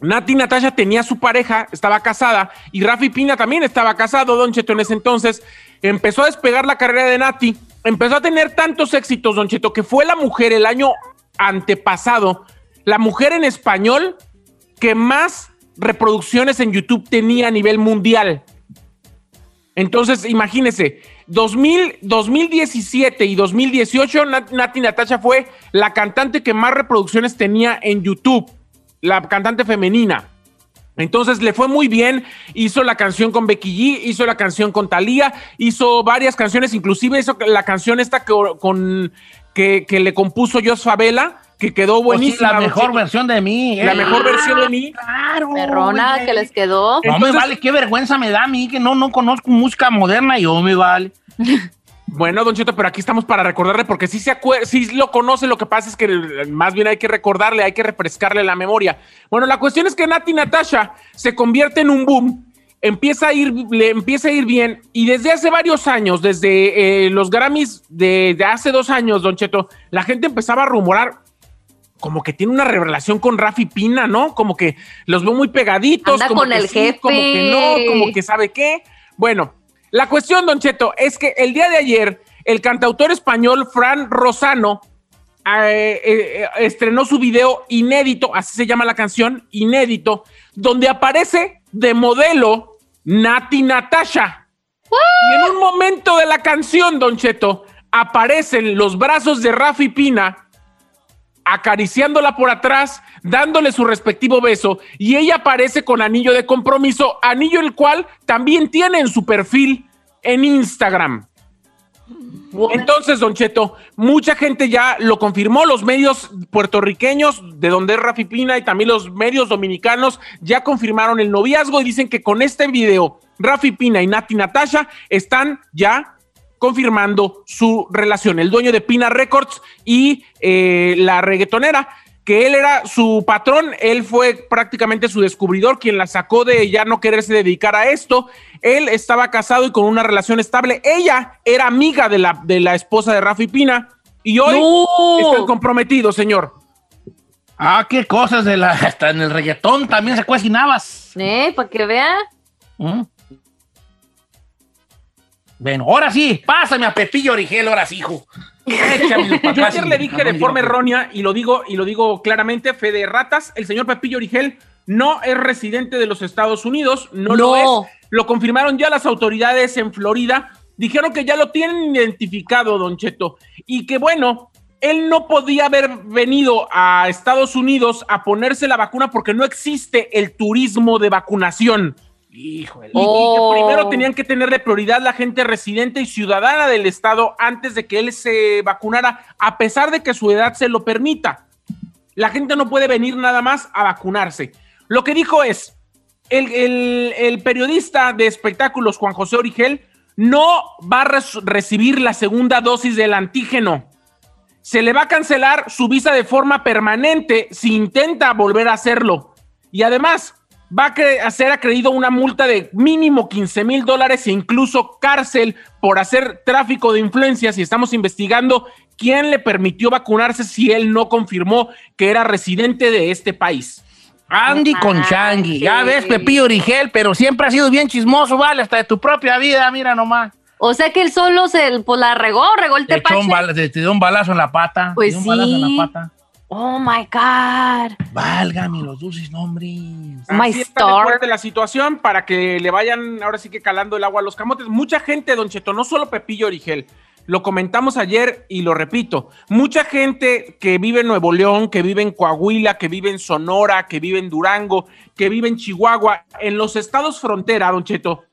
[SPEAKER 4] Nati Natasha tenía su pareja, estaba casada, y Rafi Pina también estaba casado, Don Cheto, en ese entonces. Empezó a despegar la carrera de Nati, empezó a tener tantos éxitos, Don Cheto, que fue la mujer el año antepasado, la mujer en español que más reproducciones en YouTube tenía a nivel mundial. Entonces, imagínense, 2000, 2017 y 2018, Nat- Nati Natasha fue la cantante que más reproducciones tenía en YouTube, la cantante femenina. Entonces le fue muy bien, hizo la canción con Becky G, hizo la canción con Thalía, hizo varias canciones, inclusive hizo la canción esta que, con, que, que le compuso Jos Favela, que quedó
[SPEAKER 2] Pues sí,
[SPEAKER 4] buenísima.
[SPEAKER 2] la
[SPEAKER 4] Don
[SPEAKER 2] mejor versión de mí.
[SPEAKER 4] La mejor versión de mí.
[SPEAKER 2] Claro.
[SPEAKER 3] Perrona
[SPEAKER 2] oye.
[SPEAKER 3] que les quedó.
[SPEAKER 2] No me vale, qué vergüenza me da a mí que no, no conozco música moderna y yo me vale. *laughs*
[SPEAKER 4] Bueno, Don Cheto, pero aquí estamos para recordarle, porque sí se acuer- sí lo conoce, lo que pasa es que más bien hay que recordarle, hay que refrescarle la memoria. Bueno, la cuestión es que Nati Natasha se convierte en un boom, empieza a ir, le empieza a ir bien, y desde hace varios años, desde eh, los Grammys de, de hace dos años, Don Cheto, la gente empezaba a rumorar como que tiene una relación con Rafi Pina, ¿no? Como que los veo muy pegaditos.
[SPEAKER 3] Anda
[SPEAKER 4] como
[SPEAKER 3] con
[SPEAKER 4] que
[SPEAKER 3] el
[SPEAKER 4] sí, Como que
[SPEAKER 3] jefe.
[SPEAKER 4] no, como que sabe qué. Bueno, la cuestión, Don Cheto, es que el día de ayer, el cantautor español Fran Rosano eh, eh, eh, estrenó su video inédito, así se llama la canción, inédito, donde aparece de modelo Nati Natasha. Y en un momento de la canción, Don Cheto, aparecen los brazos de Rafi Pina acariciándola por atrás, dándole su respectivo beso, y ella aparece con anillo de compromiso, anillo el cual también tiene en su perfil en Instagram. Entonces, Don Cheto, mucha gente ya lo confirmó, los medios puertorriqueños, de donde es Rafi Pina, y también los medios dominicanos, ya confirmaron el noviazgo y dicen que con este video, Rafi Pina y Nati Natasha están ya confirmando su relación. El dueño de Pina Records y eh, la reggaetonera, que él era su patrón, él fue prácticamente su descubridor, quien la sacó de ya no quererse dedicar a esto. Él estaba casado y con una relación estable. Ella era amiga de la, de la esposa de Rafi Pina y hoy
[SPEAKER 3] ¡No!
[SPEAKER 4] están comprometidos, señor.
[SPEAKER 2] Ah, qué cosas de la. Hasta en el reggaetón también se cocinabas.
[SPEAKER 3] ¿Eh? Para que vea.
[SPEAKER 2] ¿Mm? Bueno, ahora sí, pásame a Pepillo Origel, ahora sí, hijo.
[SPEAKER 4] Yo ayer le dije de forma errónea y lo digo y lo digo claramente, fe de ratas, el señor Pepillo Origel no es residente de los Estados Unidos, no, lo
[SPEAKER 3] No.
[SPEAKER 4] es. Lo confirmaron ya las autoridades en Florida, dijeron que ya lo tienen identificado, Don Cheto, y que bueno, él no podía haber venido a Estados Unidos a ponerse la vacuna porque no existe el turismo de vacunación.
[SPEAKER 2] Híjole.
[SPEAKER 4] Y, y
[SPEAKER 3] Oh.
[SPEAKER 4] que primero tenían que tenerle prioridad la gente residente y ciudadana del estado antes de que él se vacunara, a pesar de que su edad se lo permita. La gente no puede venir nada más a vacunarse. Lo que dijo es, el, el- el periodista de espectáculos Juan José Origel no va a res- recibir la segunda dosis del antígeno. Se le va a cancelar su visa de forma permanente si intenta volver a hacerlo. Y además, va a, cre- a ser acreído una multa de mínimo 15 mil dólares e incluso cárcel por hacer tráfico de influencias. Y estamos investigando quién le permitió vacunarse si él no confirmó que era residente de este país.
[SPEAKER 2] Andy con
[SPEAKER 3] manches.
[SPEAKER 2] Changi. Ya ves, Pepillo Origel, pero siempre ha sido bien chismoso, vale, hasta de tu propia vida, mira nomás.
[SPEAKER 3] O sea que él solo se pues, la regó, regó el tepache.
[SPEAKER 2] te, te dio un balazo en la pata.
[SPEAKER 3] Pues
[SPEAKER 2] te dio un balazo en
[SPEAKER 3] sí.
[SPEAKER 2] la pata.
[SPEAKER 3] Oh my God.
[SPEAKER 2] Válgame los dulces nombres.
[SPEAKER 3] My
[SPEAKER 4] de
[SPEAKER 3] star.
[SPEAKER 4] fuerte la situación para que le vayan ahora sí que calando el agua a los camotes. Mucha gente, Don Cheto, no solo Pepillo Origel, lo comentamos ayer y lo repito, mucha gente que vive en Nuevo León, que vive en Coahuila, que vive en Sonora, que vive en Durango, que vive en Chihuahua, en los estados frontera, Don Cheto,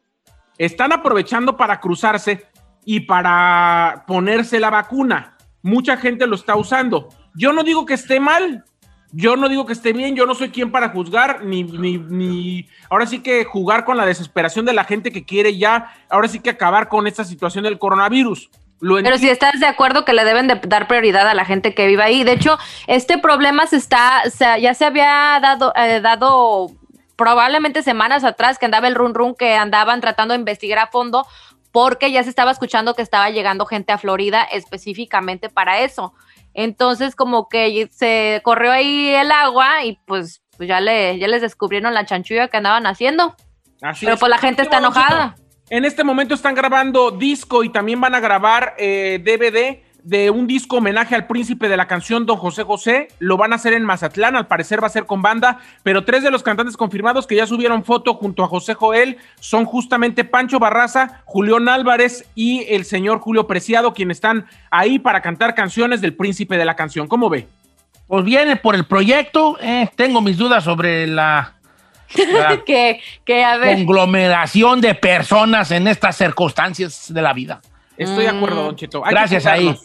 [SPEAKER 4] están aprovechando para cruzarse y para ponerse la vacuna. Mucha gente lo está usando. Yo no digo que esté mal, yo no digo que esté bien, yo no soy quien para juzgar, ni, ni, ni ahora sí que jugar con la desesperación de la gente que quiere ya, ahora sí que acabar con esta situación del coronavirus. Lo
[SPEAKER 3] Pero si estás de acuerdo que le deben de dar prioridad a la gente que vive ahí. De hecho, este problema se está, se- ya se había dado, eh, dado probablemente semanas atrás que andaba el run run que andaban tratando de investigar a fondo porque ya se estaba escuchando que estaba llegando gente a Florida específicamente para eso. Entonces como que se corrió ahí el agua y pues, pues ya, le, ya les descubrieron la chanchulla que andaban haciendo.
[SPEAKER 4] Así
[SPEAKER 3] Pero
[SPEAKER 4] es.
[SPEAKER 3] pues la gente está enojada.
[SPEAKER 4] En este momento están grabando disco y también van a grabar eh, DVD de un disco homenaje al príncipe de la canción Don José José. Lo van a hacer en Mazatlán, al parecer va a ser con banda, pero tres de los cantantes confirmados que ya subieron foto junto a José Joel son justamente Pancho Barraza, Julián Álvarez y el señor Julio Preciado, quienes están ahí para cantar canciones del príncipe de la canción. ¿Cómo ve?
[SPEAKER 2] Pues viene por el proyecto. eh, tengo mis dudas sobre la, la *laughs*
[SPEAKER 3] que, que a ver.
[SPEAKER 2] conglomeración de personas en estas circunstancias de la vida.
[SPEAKER 4] Estoy de
[SPEAKER 3] Mm.
[SPEAKER 4] acuerdo, Don Cheto. Hay
[SPEAKER 2] Gracias ahí.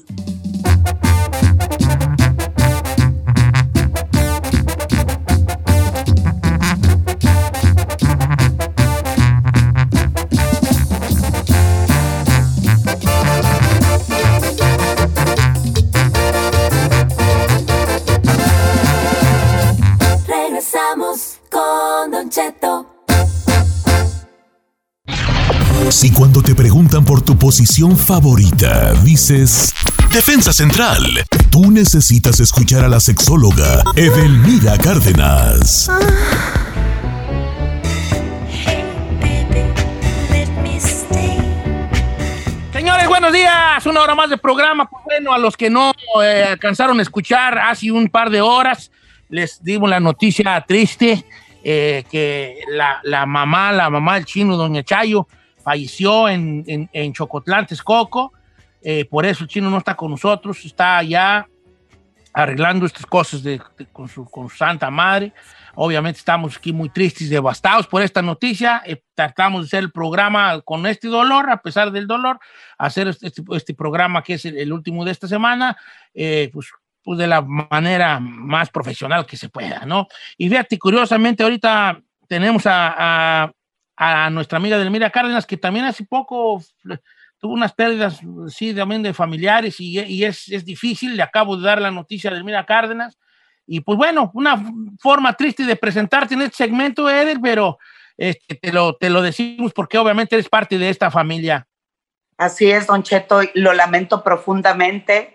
[SPEAKER 6] Regresamos con Don Cheto.
[SPEAKER 1] Si cuando te preguntan por tu posición favorita dices Defensa Central, tú necesitas escuchar a la sexóloga Edelmira Cárdenas.
[SPEAKER 2] Señores, buenos días. Una hora más de programa. Pues bueno, a los que no eh, alcanzaron a escuchar hace un par de horas, les dimos la noticia triste eh, que la, la mamá, la mamá del chino, doña Chayo, falleció en, en, en Chocotlán, Texcoco. Eh, por eso el chino no está con nosotros, está allá arreglando estas cosas de- de- con, su, con su santa madre. Obviamente estamos aquí muy tristes, devastados por esta noticia. Eh, tratamos de hacer el programa con este dolor, a pesar del dolor, hacer este, este- este programa que es el, el último de esta semana, eh, pues, pues de la manera más profesional que se pueda, ¿no? Y fíjate, curiosamente, ahorita tenemos a, a, a nuestra amiga Delmira Cárdenas, que también hace poco tuvo unas pérdidas, sí, también de familiares y, y es, es difícil. Le acabo de dar la noticia a Delmira Cárdenas. Y pues bueno, una forma triste de presentarte en este segmento, Edel, pero este, te, lo, te lo decimos porque obviamente eres parte de esta familia.
[SPEAKER 7] Así es, Don Cheto, lo lamento profundamente.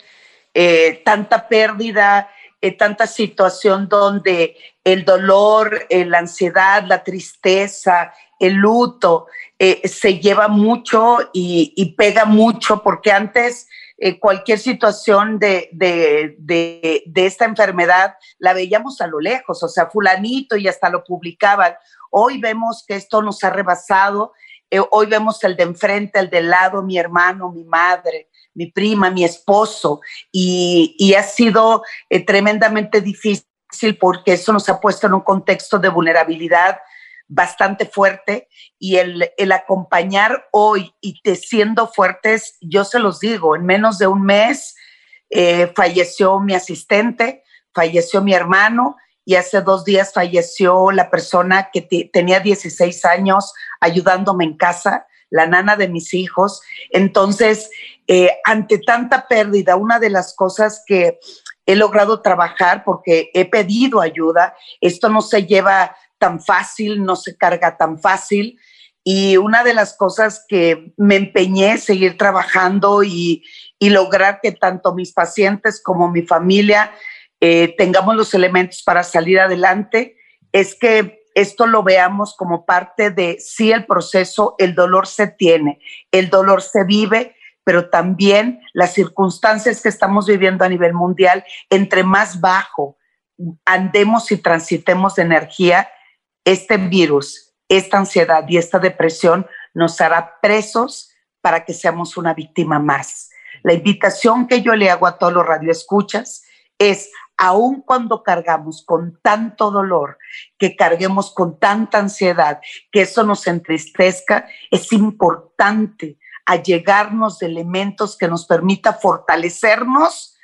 [SPEAKER 7] Eh, tanta pérdida, eh, tanta situación donde el dolor, eh, la ansiedad, la tristeza, el luto eh, se lleva mucho y, pega mucho porque antes eh, cualquier situación de, de, de, esta enfermedad la veíamos a lo lejos, o sea, fulanito y hasta lo publicaban. Hoy vemos que esto nos ha rebasado hoy vemos el de enfrente, el de lado, mi hermano, mi madre, mi prima, mi esposo, y, ha sido tremendamente difícil porque eso nos ha puesto en un contexto de vulnerabilidad bastante fuerte y el, el acompañar hoy y te siendo fuertes, yo se los digo, en menos de un mes eh, falleció mi asistente, falleció mi hermano y hace dos días falleció la persona que tenía 16 años ayudándome en casa, la nana de mis hijos. Entonces, eh, ante tanta pérdida, una de las cosas que he logrado trabajar porque he pedido ayuda, esto no se lleva tan fácil, no se carga tan fácil. Y una de las cosas que me empeñé seguir trabajando y, lograr que tanto mis pacientes como mi familia eh, tengamos los elementos para salir adelante, es que esto lo veamos como parte de, sí, el proceso, el dolor se tiene, el dolor se vive, pero también las circunstancias que estamos viviendo a nivel mundial, entre más bajo andemos y transitemos de energía, este virus, esta ansiedad y esta depresión nos hará presos para que seamos una víctima más. La invitación que yo le hago a todos los radioescuchas es aun cuando cargamos con tanto dolor, que carguemos con tanta ansiedad, que eso nos entristezca, es importante allegarnos de elementos que nos permita fortalecernos,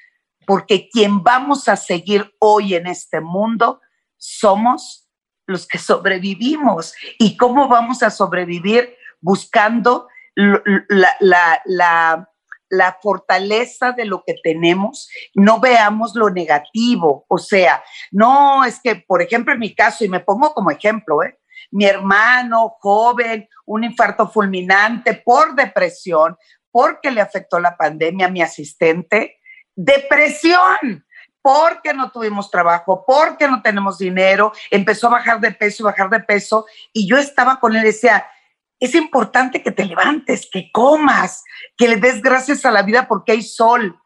[SPEAKER 7] porque quien vamos a seguir hoy en este mundo somos los que sobrevivimos. ¿Y cómo vamos a sobrevivir? Buscando la, la, la la fortaleza de lo que tenemos, no veamos lo negativo. O sea, no es que, por ejemplo, en mi caso, y me pongo como ejemplo, ¿eh? Mi hermano joven, un infarto fulminante por depresión, porque le afectó la pandemia a mi asistente, depresión porque no tuvimos trabajo, porque no tenemos dinero, empezó a bajar de peso, bajar de peso, y yo estaba con él y decía, es importante que te levantes, que comas, que le des gracias a la vida porque hay sol,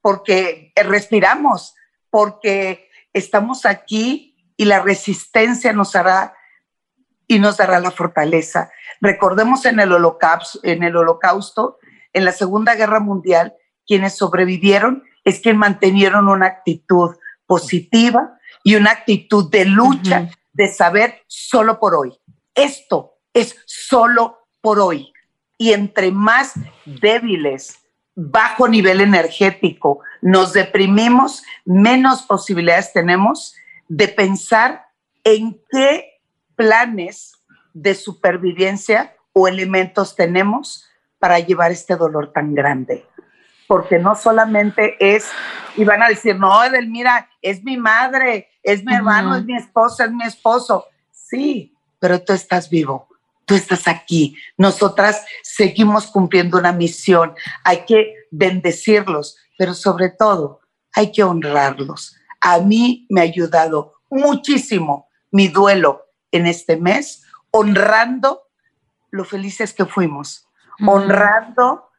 [SPEAKER 7] porque respiramos, porque estamos aquí y la resistencia nos hará y nos dará la fortaleza. Recordemos en el holocausto, en el holocausto, en la Segunda Guerra Mundial, quienes sobrevivieron es quienes mantenieron una actitud positiva y una actitud de lucha, de saber solo por hoy. Esto es solo por hoy. Y entre más débiles, bajo nivel energético, nos deprimimos, menos posibilidades tenemos de pensar en qué planes de supervivencia o elementos tenemos para llevar este dolor tan grande. Porque no solamente es, y van a decir, no, Edelmira, es mi madre, es mi hermano, es mi esposa, es mi esposo. Sí, pero tú estás vivo tú estás aquí. Nosotras seguimos cumpliendo una misión. Hay que bendecirlos, pero sobre todo hay que honrarlos. A mí me ha ayudado muchísimo mi duelo en este mes, honrando lo felices que fuimos, honrando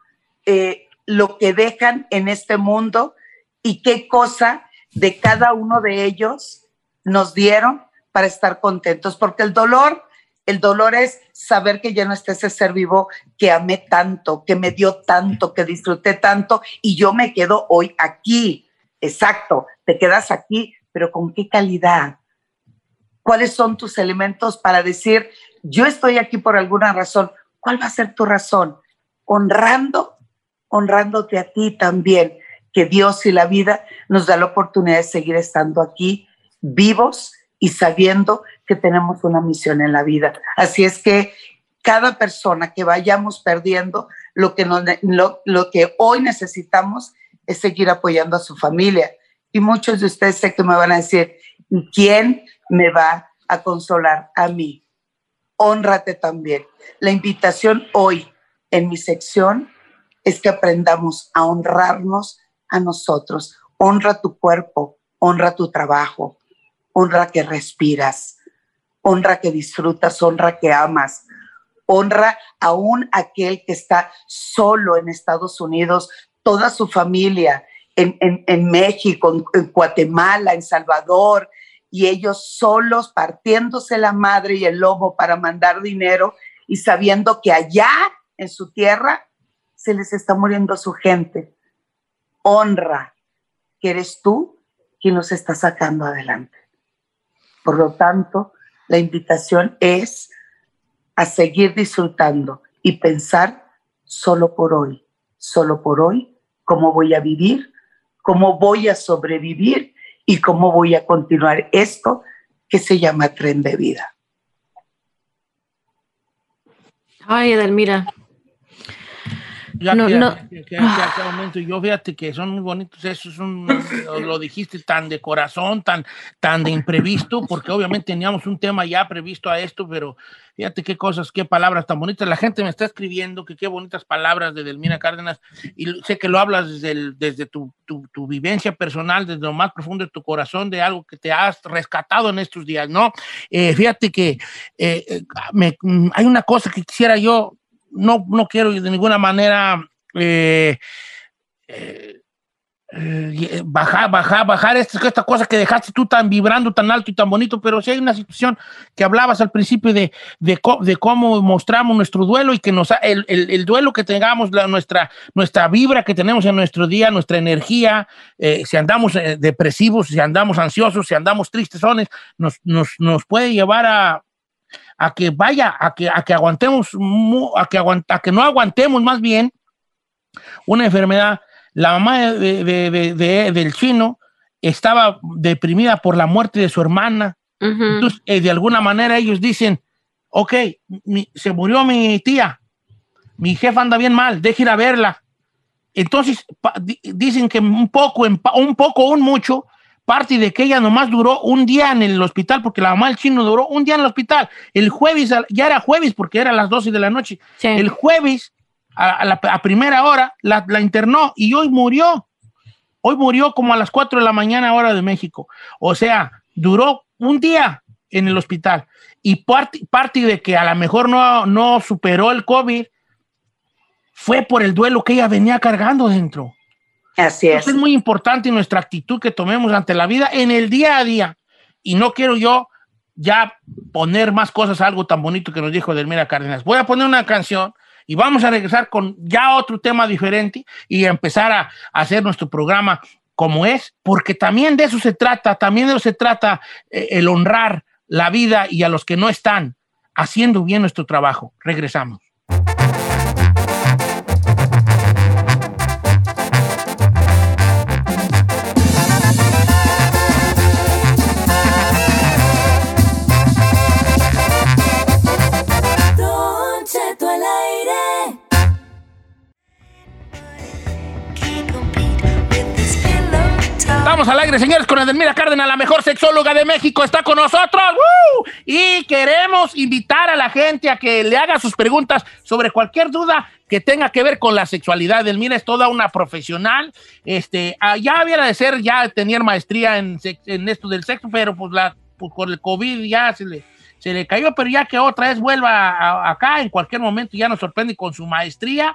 [SPEAKER 7] eh, lo que dejan en este mundo y qué cosa de cada uno de ellos nos dieron para estar contentos, porque el dolor el dolor es saber que ya no está ese ser vivo que amé tanto, que me dio tanto, que disfruté tanto y yo me quedo hoy aquí. Exacto, te quedas aquí, pero ¿con qué calidad? ¿Cuáles son tus elementos para decir, yo estoy aquí por alguna razón? ¿Cuál va a ser tu razón? Honrando, honrándote a ti también, que Dios y la vida nos da la oportunidad de seguir estando aquí vivos y sabiendo que tenemos una misión en la vida. Así es que cada persona que vayamos perdiendo, lo que, lo, que hoy necesitamos es seguir apoyando a su familia. Y muchos de ustedes sé que me van a decir, ¿quién me va a consolar a mí? Honrate también. La invitación hoy en mi sección es que aprendamos a honrarnos a nosotros. Honra tu cuerpo, honra tu trabajo, honra que respiras, honra que disfrutas, honra que amas, honra aún aquel que está solo en Estados Unidos, toda su familia en, en, México, en, Guatemala, en Salvador, y ellos solos partiéndose la madre y el lomo para mandar dinero, y sabiendo que allá en su tierra se les está muriendo su gente. Honra que eres tú quien nos está sacando adelante. Por lo tanto, la invitación es a seguir disfrutando y pensar solo por hoy, solo por hoy, cómo voy a vivir, cómo voy a sobrevivir y cómo voy a continuar esto que se llama tren de vida.
[SPEAKER 3] Ay, Edelmira,
[SPEAKER 2] Ya
[SPEAKER 3] No,
[SPEAKER 2] que,
[SPEAKER 3] no.
[SPEAKER 2] que- que- momento, y yo fíjate que son muy bonitos esos, son, lo, lo dijiste tan de corazón, tan, tan de imprevisto, porque obviamente teníamos un tema ya previsto a esto, pero fíjate qué cosas, qué palabras tan bonitas. La gente me está escribiendo que qué bonitas palabras de Delmira Cárdenas, y sé que lo hablas desde, el- desde tu, tu- tu vivencia personal, desde lo más profundo de tu corazón, de algo que te has rescatado en estos días, ¿no? Eh, fíjate que eh, eh, me- mm, hay una cosa que quisiera yo no, no quiero de ninguna manera eh, eh, eh, bajar, bajar, bajar esta, esta cosa que dejaste tú tan vibrando, tan alto y tan bonito, pero si hay una situación que hablabas al principio de, de, de cómo mostramos nuestro duelo y que nos el, el- el duelo que tengamos, nuestra, nuestra vibra que tenemos en nuestro día, nuestra energía, si andamos depresivos, si andamos ansiosos, si andamos tristesones, nos, nos, nos puede llevar a, a que vaya, a que, a que aguantemos, a que, aguant- a que no aguantemos más bien una enfermedad. La mamá de- de- de- de- del chino estaba deprimida por la muerte de su hermana.
[SPEAKER 3] Ujú.
[SPEAKER 2] Entonces, eh, de alguna manera ellos dicen, ok, mi- se murió mi tía, mi jefa anda bien mal, deje ir a verla. Entonces, pa- di- dicen que un poco, un poco, un mucho, parte de que ella nomás duró un día en el hospital, porque la mamá del chino duró un día en el hospital. El jueves, ya era jueves, porque era las 12 de la noche.
[SPEAKER 3] Sí.
[SPEAKER 2] El jueves, a, a la a primera hora, la, la internó y hoy murió. Hoy murió como a las 4 de la mañana, hora de México. O sea, duró un día en el hospital. Y parte, parte de que a lo mejor no, no superó el COVID fue por el duelo que ella venía cargando dentro.
[SPEAKER 7] Así es.
[SPEAKER 2] Eso es muy importante nuestra actitud que tomemos ante la vida en el día a día. Y no quiero yo ya poner más cosas a algo tan bonito que nos dijo Delmira Cárdenas. Voy a poner una canción y vamos a regresar con ya otro tema diferente y empezar a, a hacer nuestro programa como es, porque también de eso se trata, también de eso se trata eh, el honrar la vida y a los que no están haciendo bien nuestro trabajo. Regresamos. Estamos al aire, señores, con Edelmira Cárdenas, la mejor sexóloga de México, está con nosotros. ¡Woo! Y queremos invitar a la gente a que le haga sus preguntas sobre cualquier duda que tenga que ver con la sexualidad. Edelmira es toda una profesional. Este, ah, ya había de ser, ya tener maestría en, en esto del sexo, pero pues, la, pues, con el COVID ya se le, se le cayó, pero ya que otra vez vuelva a- a- acá, en cualquier momento ya nos sorprende con su maestría.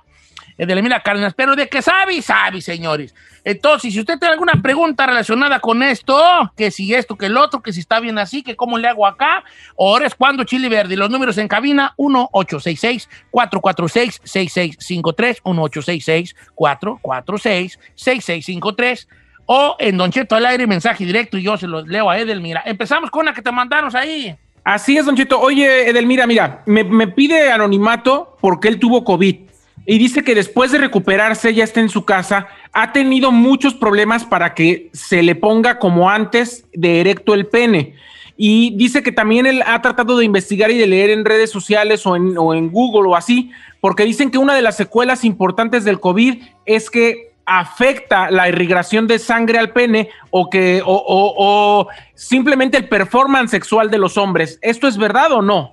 [SPEAKER 2] Edelmira Cárdenas, pero de que sabe, sabe, señores. Entonces, si usted tiene alguna pregunta relacionada con esto, que si esto, que el otro, que si está bien así, que cómo le hago acá, ahora es cuando Chile Verde. Los números en cabina, 1-866-446-6653, 1-866-446-6653, o en Don Cheto al aire, mensaje directo, y yo se los leo a Edelmira. Empezamos con la que te mandaron ahí.
[SPEAKER 4] Así es, Don Cheto. Oye, Edelmira, mira, me pide anonimato porque él tuvo COVID. Y dice que después de recuperarse, ya está en su casa, ha tenido muchos problemas para que se le ponga como antes de erecto el pene. Y dice que también él ha tratado de investigar y de leer en redes sociales o en, Google o así, porque dicen que una de las secuelas importantes del COVID es que afecta la irrigación de sangre al pene o que o, o- o simplemente el performance sexual de los hombres. ¿Esto es verdad o no?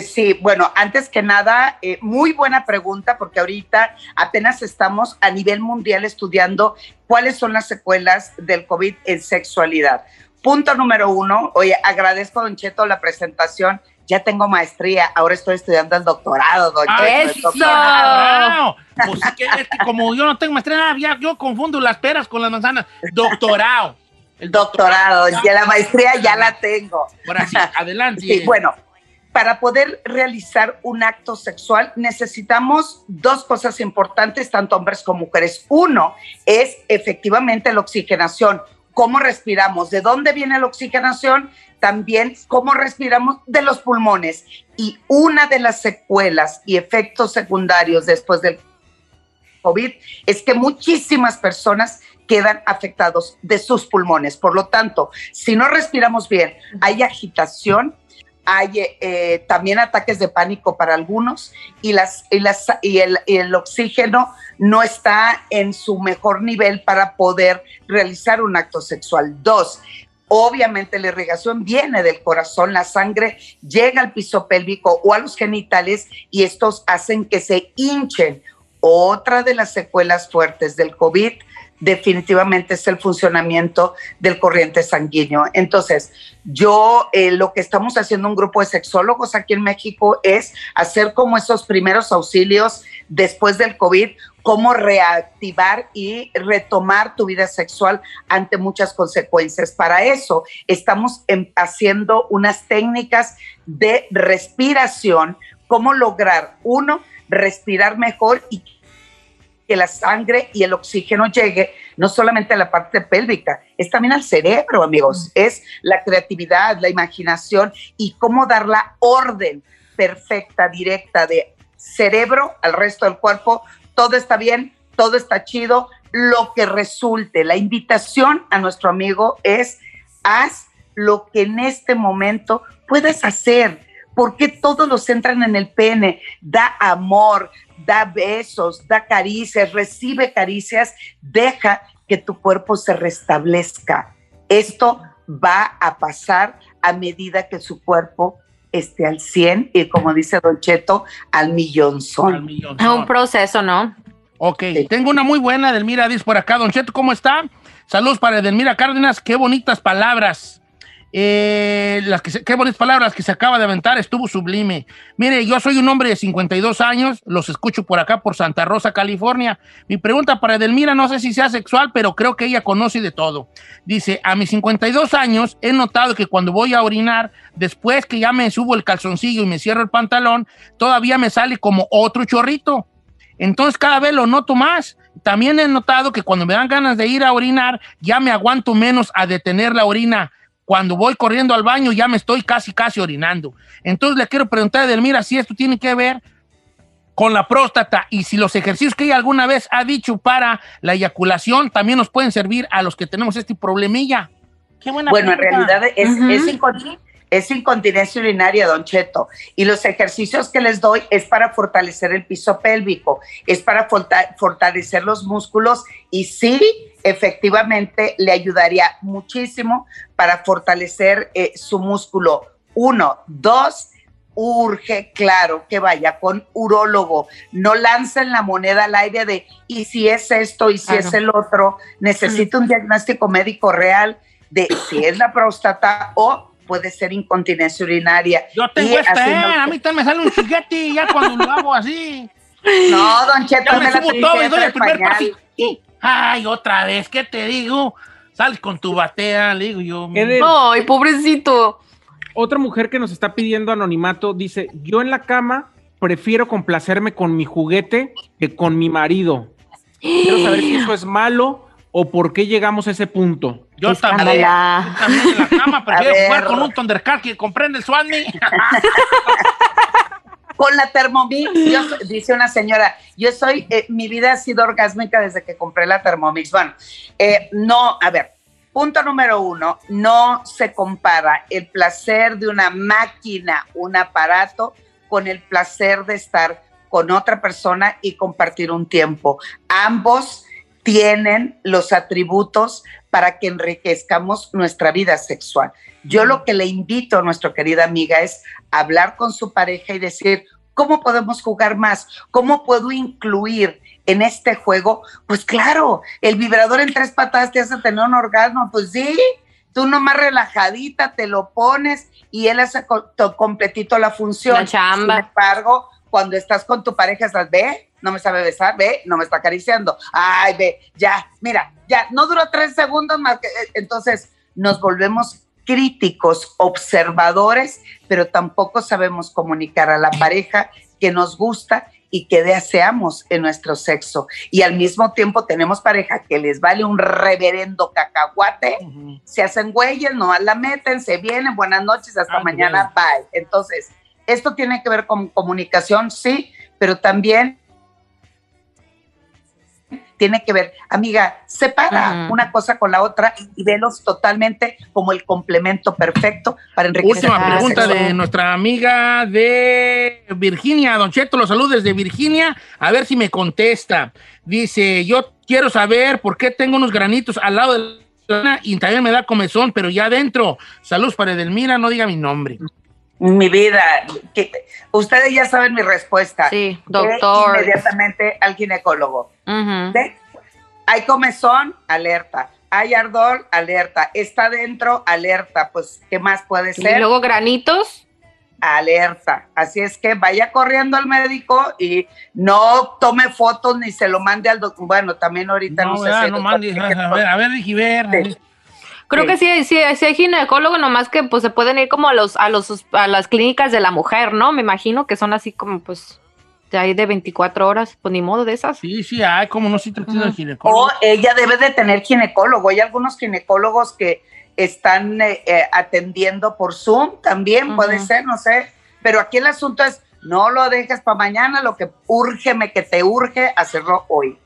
[SPEAKER 7] Sí, bueno, antes que nada, eh, muy buena pregunta porque ahorita apenas estamos a nivel mundial estudiando cuáles son las secuelas del COVID en sexualidad. Punto número uno, oye, agradezco, Don Cheto, la presentación. Ya tengo maestría, ahora estoy estudiando el doctorado, Don
[SPEAKER 2] Ah,
[SPEAKER 7] Cheto.
[SPEAKER 3] eso.
[SPEAKER 7] doctorado.
[SPEAKER 2] Doctorado. Pues sí que es que como yo no tengo maestría, ya, yo confundo las peras con las manzanas. Doctorado. El
[SPEAKER 7] El doctorado, ya la maestría ya la tengo.
[SPEAKER 2] Ahora sí, adelante.
[SPEAKER 7] Sí, bueno, para poder realizar un acto sexual necesitamos dos cosas importantes, tanto hombres como mujeres. Uno es efectivamente la oxigenación, cómo respiramos, de dónde viene la oxigenación, también cómo respiramos de los pulmones. Y una de las secuelas y efectos secundarios después del COVID es que muchísimas personas quedan afectados de sus pulmones. Por lo tanto, si no respiramos bien, hay agitación, hay eh, también ataques de pánico para algunos y, las, y, las, y, el, y el oxígeno no está en su mejor nivel para poder realizar un acto sexual. Dos, Obviamente la irrigación viene del corazón, la sangre llega al piso pélvico o a los genitales y estos hacen que se hinchen. Otra de las secuelas fuertes del COVID definitivamente es el funcionamiento del corriente sanguíneo. Entonces, yo eh, lo que estamos haciendo un grupo de sexólogos aquí en México es hacer como esos primeros auxilios después del COVID, cómo reactivar y retomar tu vida sexual ante muchas consecuencias. Para eso estamos em, haciendo unas técnicas de respiración, cómo lograr, uno, respirar mejor y que la sangre y el oxígeno llegue no solamente a la parte pélvica, es también al cerebro, amigos. Es la creatividad, la imaginación y cómo dar la orden perfecta, directa de cerebro al resto del cuerpo. Todo está bien, todo está chido, lo que resulte. La invitación a nuestro amigo es haz lo que en este momento puedes hacer. Porque todos los centran en el pene? Da amor, da besos, da caricias, recibe caricias, deja que tu cuerpo se restablezca. Esto va a pasar a medida que su cuerpo esté al 100 y como dice Don Cheto, al millón son.
[SPEAKER 3] Es un proceso, ¿no?
[SPEAKER 2] Ok, tengo una muy buena, Delmira, dice por acá. Don Cheto, ¿cómo está? Saludos para Delmira Cárdenas, qué bonitas palabras. Eh, las que qué bonitas palabras que se acaba de aventar, estuvo sublime. Mire, yo soy un hombre de 52 años, los escucho por acá, por Santa Rosa, California. Mi pregunta para Edelmira, no sé si sea sexual, pero creo que ella conoce de todo. Dice, a mis 52 años he notado que cuando voy a orinar, después que ya me subo el calzoncillo y me cierro el pantalón, todavía me sale como otro chorrito. Entonces cada vez lo noto más. También he notado que cuando me dan ganas de ir a orinar, ya me aguanto menos a detener la orina cuando voy corriendo al baño ya me estoy casi, casi orinando. Entonces le quiero preguntar a Edelmira si esto tiene que ver con la próstata y si los ejercicios que ella alguna vez ha dicho para la eyaculación también nos pueden servir a los que tenemos este problemilla.
[SPEAKER 7] Qué buena bueno, en realidad es, es, incontinencia urinaria, don Cheto, y los ejercicios que les doy es para fortalecer el piso pélvico, es para fortalecer los músculos y sí efectivamente le ayudaría muchísimo para fortalecer eh, su músculo. Uno, dos, urge, claro, que vaya con urólogo. No lancen la moneda al aire de, y si es esto, y si es el otro, necesito un diagnóstico médico real de si es la próstata o puede ser incontinencia urinaria.
[SPEAKER 2] Yo tengo esta, eh, a mí también me sale un chiquete ya cuando lo hago así.
[SPEAKER 7] No, don Cheto,
[SPEAKER 2] ya me, subo todo y doy el primer paso. Ay, otra vez, ¿qué te digo? Sales con tu batea, le digo yo.
[SPEAKER 3] Ay, pobrecito.
[SPEAKER 4] Otra mujer que nos está pidiendo anonimato dice, yo en la cama prefiero complacerme con mi juguete que con mi marido. Quiero saber si eso es malo o por qué llegamos a ese punto.
[SPEAKER 2] Yo también, yo también en la cama *laughs* prefiero jugar con un Thundercat que comprende el Swami. *laughs*
[SPEAKER 7] con la Thermomix, dice una señora, yo soy, eh, mi vida ha sido orgásmica desde que compré la Thermomix. Bueno, eh, no, a ver, punto número uno, no se compara el placer de una máquina, un aparato, con el placer de estar con otra persona y compartir un tiempo. Ambos tienen los atributos para que enriquezcamos nuestra vida sexual. Yo lo que le invito a nuestra querida amiga es hablar con su pareja y decir, ¿cómo podemos jugar más? ¿Cómo puedo incluir en este juego? Pues claro, el vibrador en tres patadas te hace tener un orgasmo, pues sí, tú nomás relajadita te lo pones y él hace completito la función.
[SPEAKER 3] La chamba.
[SPEAKER 7] Sin embargo, cuando estás con tu pareja, estás, ve, no me sabe besar, ve, no me está acariciando, ay, ve, ya, mira, ya, no duró tres segundos más que, eh, entonces nos volvemos críticos, observadores, pero tampoco sabemos comunicar a la pareja que nos gusta y que deseamos en nuestro sexo. Y al mismo tiempo tenemos pareja que les vale un reverendo cacahuate, se hacen güeyes, no la meten, se vienen, buenas noches, hasta mañana, bye. Entonces, esto tiene que ver con comunicación, sí, pero también tiene que ver, amiga, separa
[SPEAKER 3] Ujú.
[SPEAKER 7] una cosa con la otra y velos totalmente como el complemento perfecto para enriquecer.
[SPEAKER 2] Última
[SPEAKER 7] la
[SPEAKER 2] pregunta de nuestra amiga de Virginia. Don Cheto, los saludos desde Virginia. A ver si me contesta. Dice, yo quiero saber por qué tengo unos granitos al lado de la y también me da comezón, pero ya adentro. Saludos para Edelmira, no diga mi nombre.
[SPEAKER 7] Mi vida, que, ustedes ya saben mi respuesta.
[SPEAKER 3] Sí,
[SPEAKER 7] Ve
[SPEAKER 3] doctor.
[SPEAKER 7] Inmediatamente al ginecólogo. ¿Ve? Hay comezón, alerta. Hay ardor, alerta. Está dentro, alerta. Pues, ¿qué más puede
[SPEAKER 3] Y
[SPEAKER 7] ser?
[SPEAKER 3] luego granitos.
[SPEAKER 7] alerta. Así es que vaya corriendo al médico y no tome fotos ni se lo mande al doctor. Bueno, también ahorita no,
[SPEAKER 2] No,
[SPEAKER 7] sé si
[SPEAKER 2] no
[SPEAKER 7] tiene
[SPEAKER 2] A ver, a ver, dije, ver.
[SPEAKER 7] Sí.
[SPEAKER 3] Creo
[SPEAKER 7] Sí.
[SPEAKER 3] que sí, sí, sí hay ginecólogo, nomás que pues se pueden ir como a los, a los, a las clínicas de la mujer, ¿no? Me imagino que son así como pues de ahí de 24 horas, pues ni modo de esas.
[SPEAKER 2] Sí, sí, hay como no estoy tratando
[SPEAKER 3] Ujú.
[SPEAKER 2] de ginecólogo.
[SPEAKER 7] O ella debe de tener ginecólogo. Hay algunos ginecólogos que están eh, eh, atendiendo por Zoom también, puede ser, no sé. Pero aquí el asunto es, no lo dejes para mañana, lo que úrgeme, que te urge, hacerlo hoy.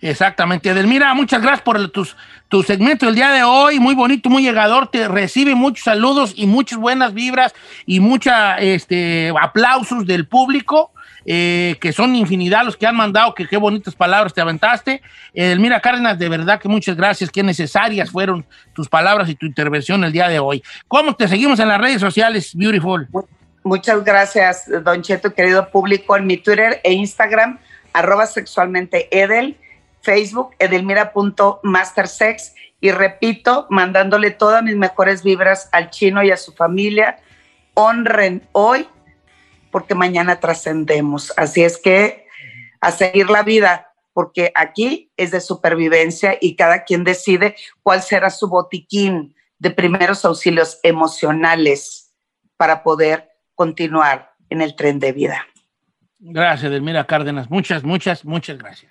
[SPEAKER 2] Exactamente. Edelmira, muchas gracias por el- tus, tu segmento del día de hoy. Muy bonito, muy llegador. Te recibe muchos saludos y muchas buenas vibras y muchos este, aplausos del público, eh, que son infinidad los que han mandado, que qué bonitas palabras te aventaste. Edelmira Cárdenas, de verdad que muchas gracias, qué necesarias fueron tus palabras y tu intervención el día de hoy. ¿Cómo te seguimos en las redes sociales, Beautiful?
[SPEAKER 7] Muchas gracias, Don Cheto, querido público, en mi Twitter e Instagram, arroba sexualmente Edel, Facebook, edelmira.mastersex, y repito, mandándole todas mis mejores vibras al chino y a su familia. Honren hoy, porque mañana trascendemos. Así es que a seguir la vida, porque aquí es de supervivencia y cada quien decide cuál será su botiquín de primeros auxilios emocionales para poder continuar en el tren de vida.
[SPEAKER 2] Gracias, Edelmira Cárdenas. Muchas, muchas, muchas gracias.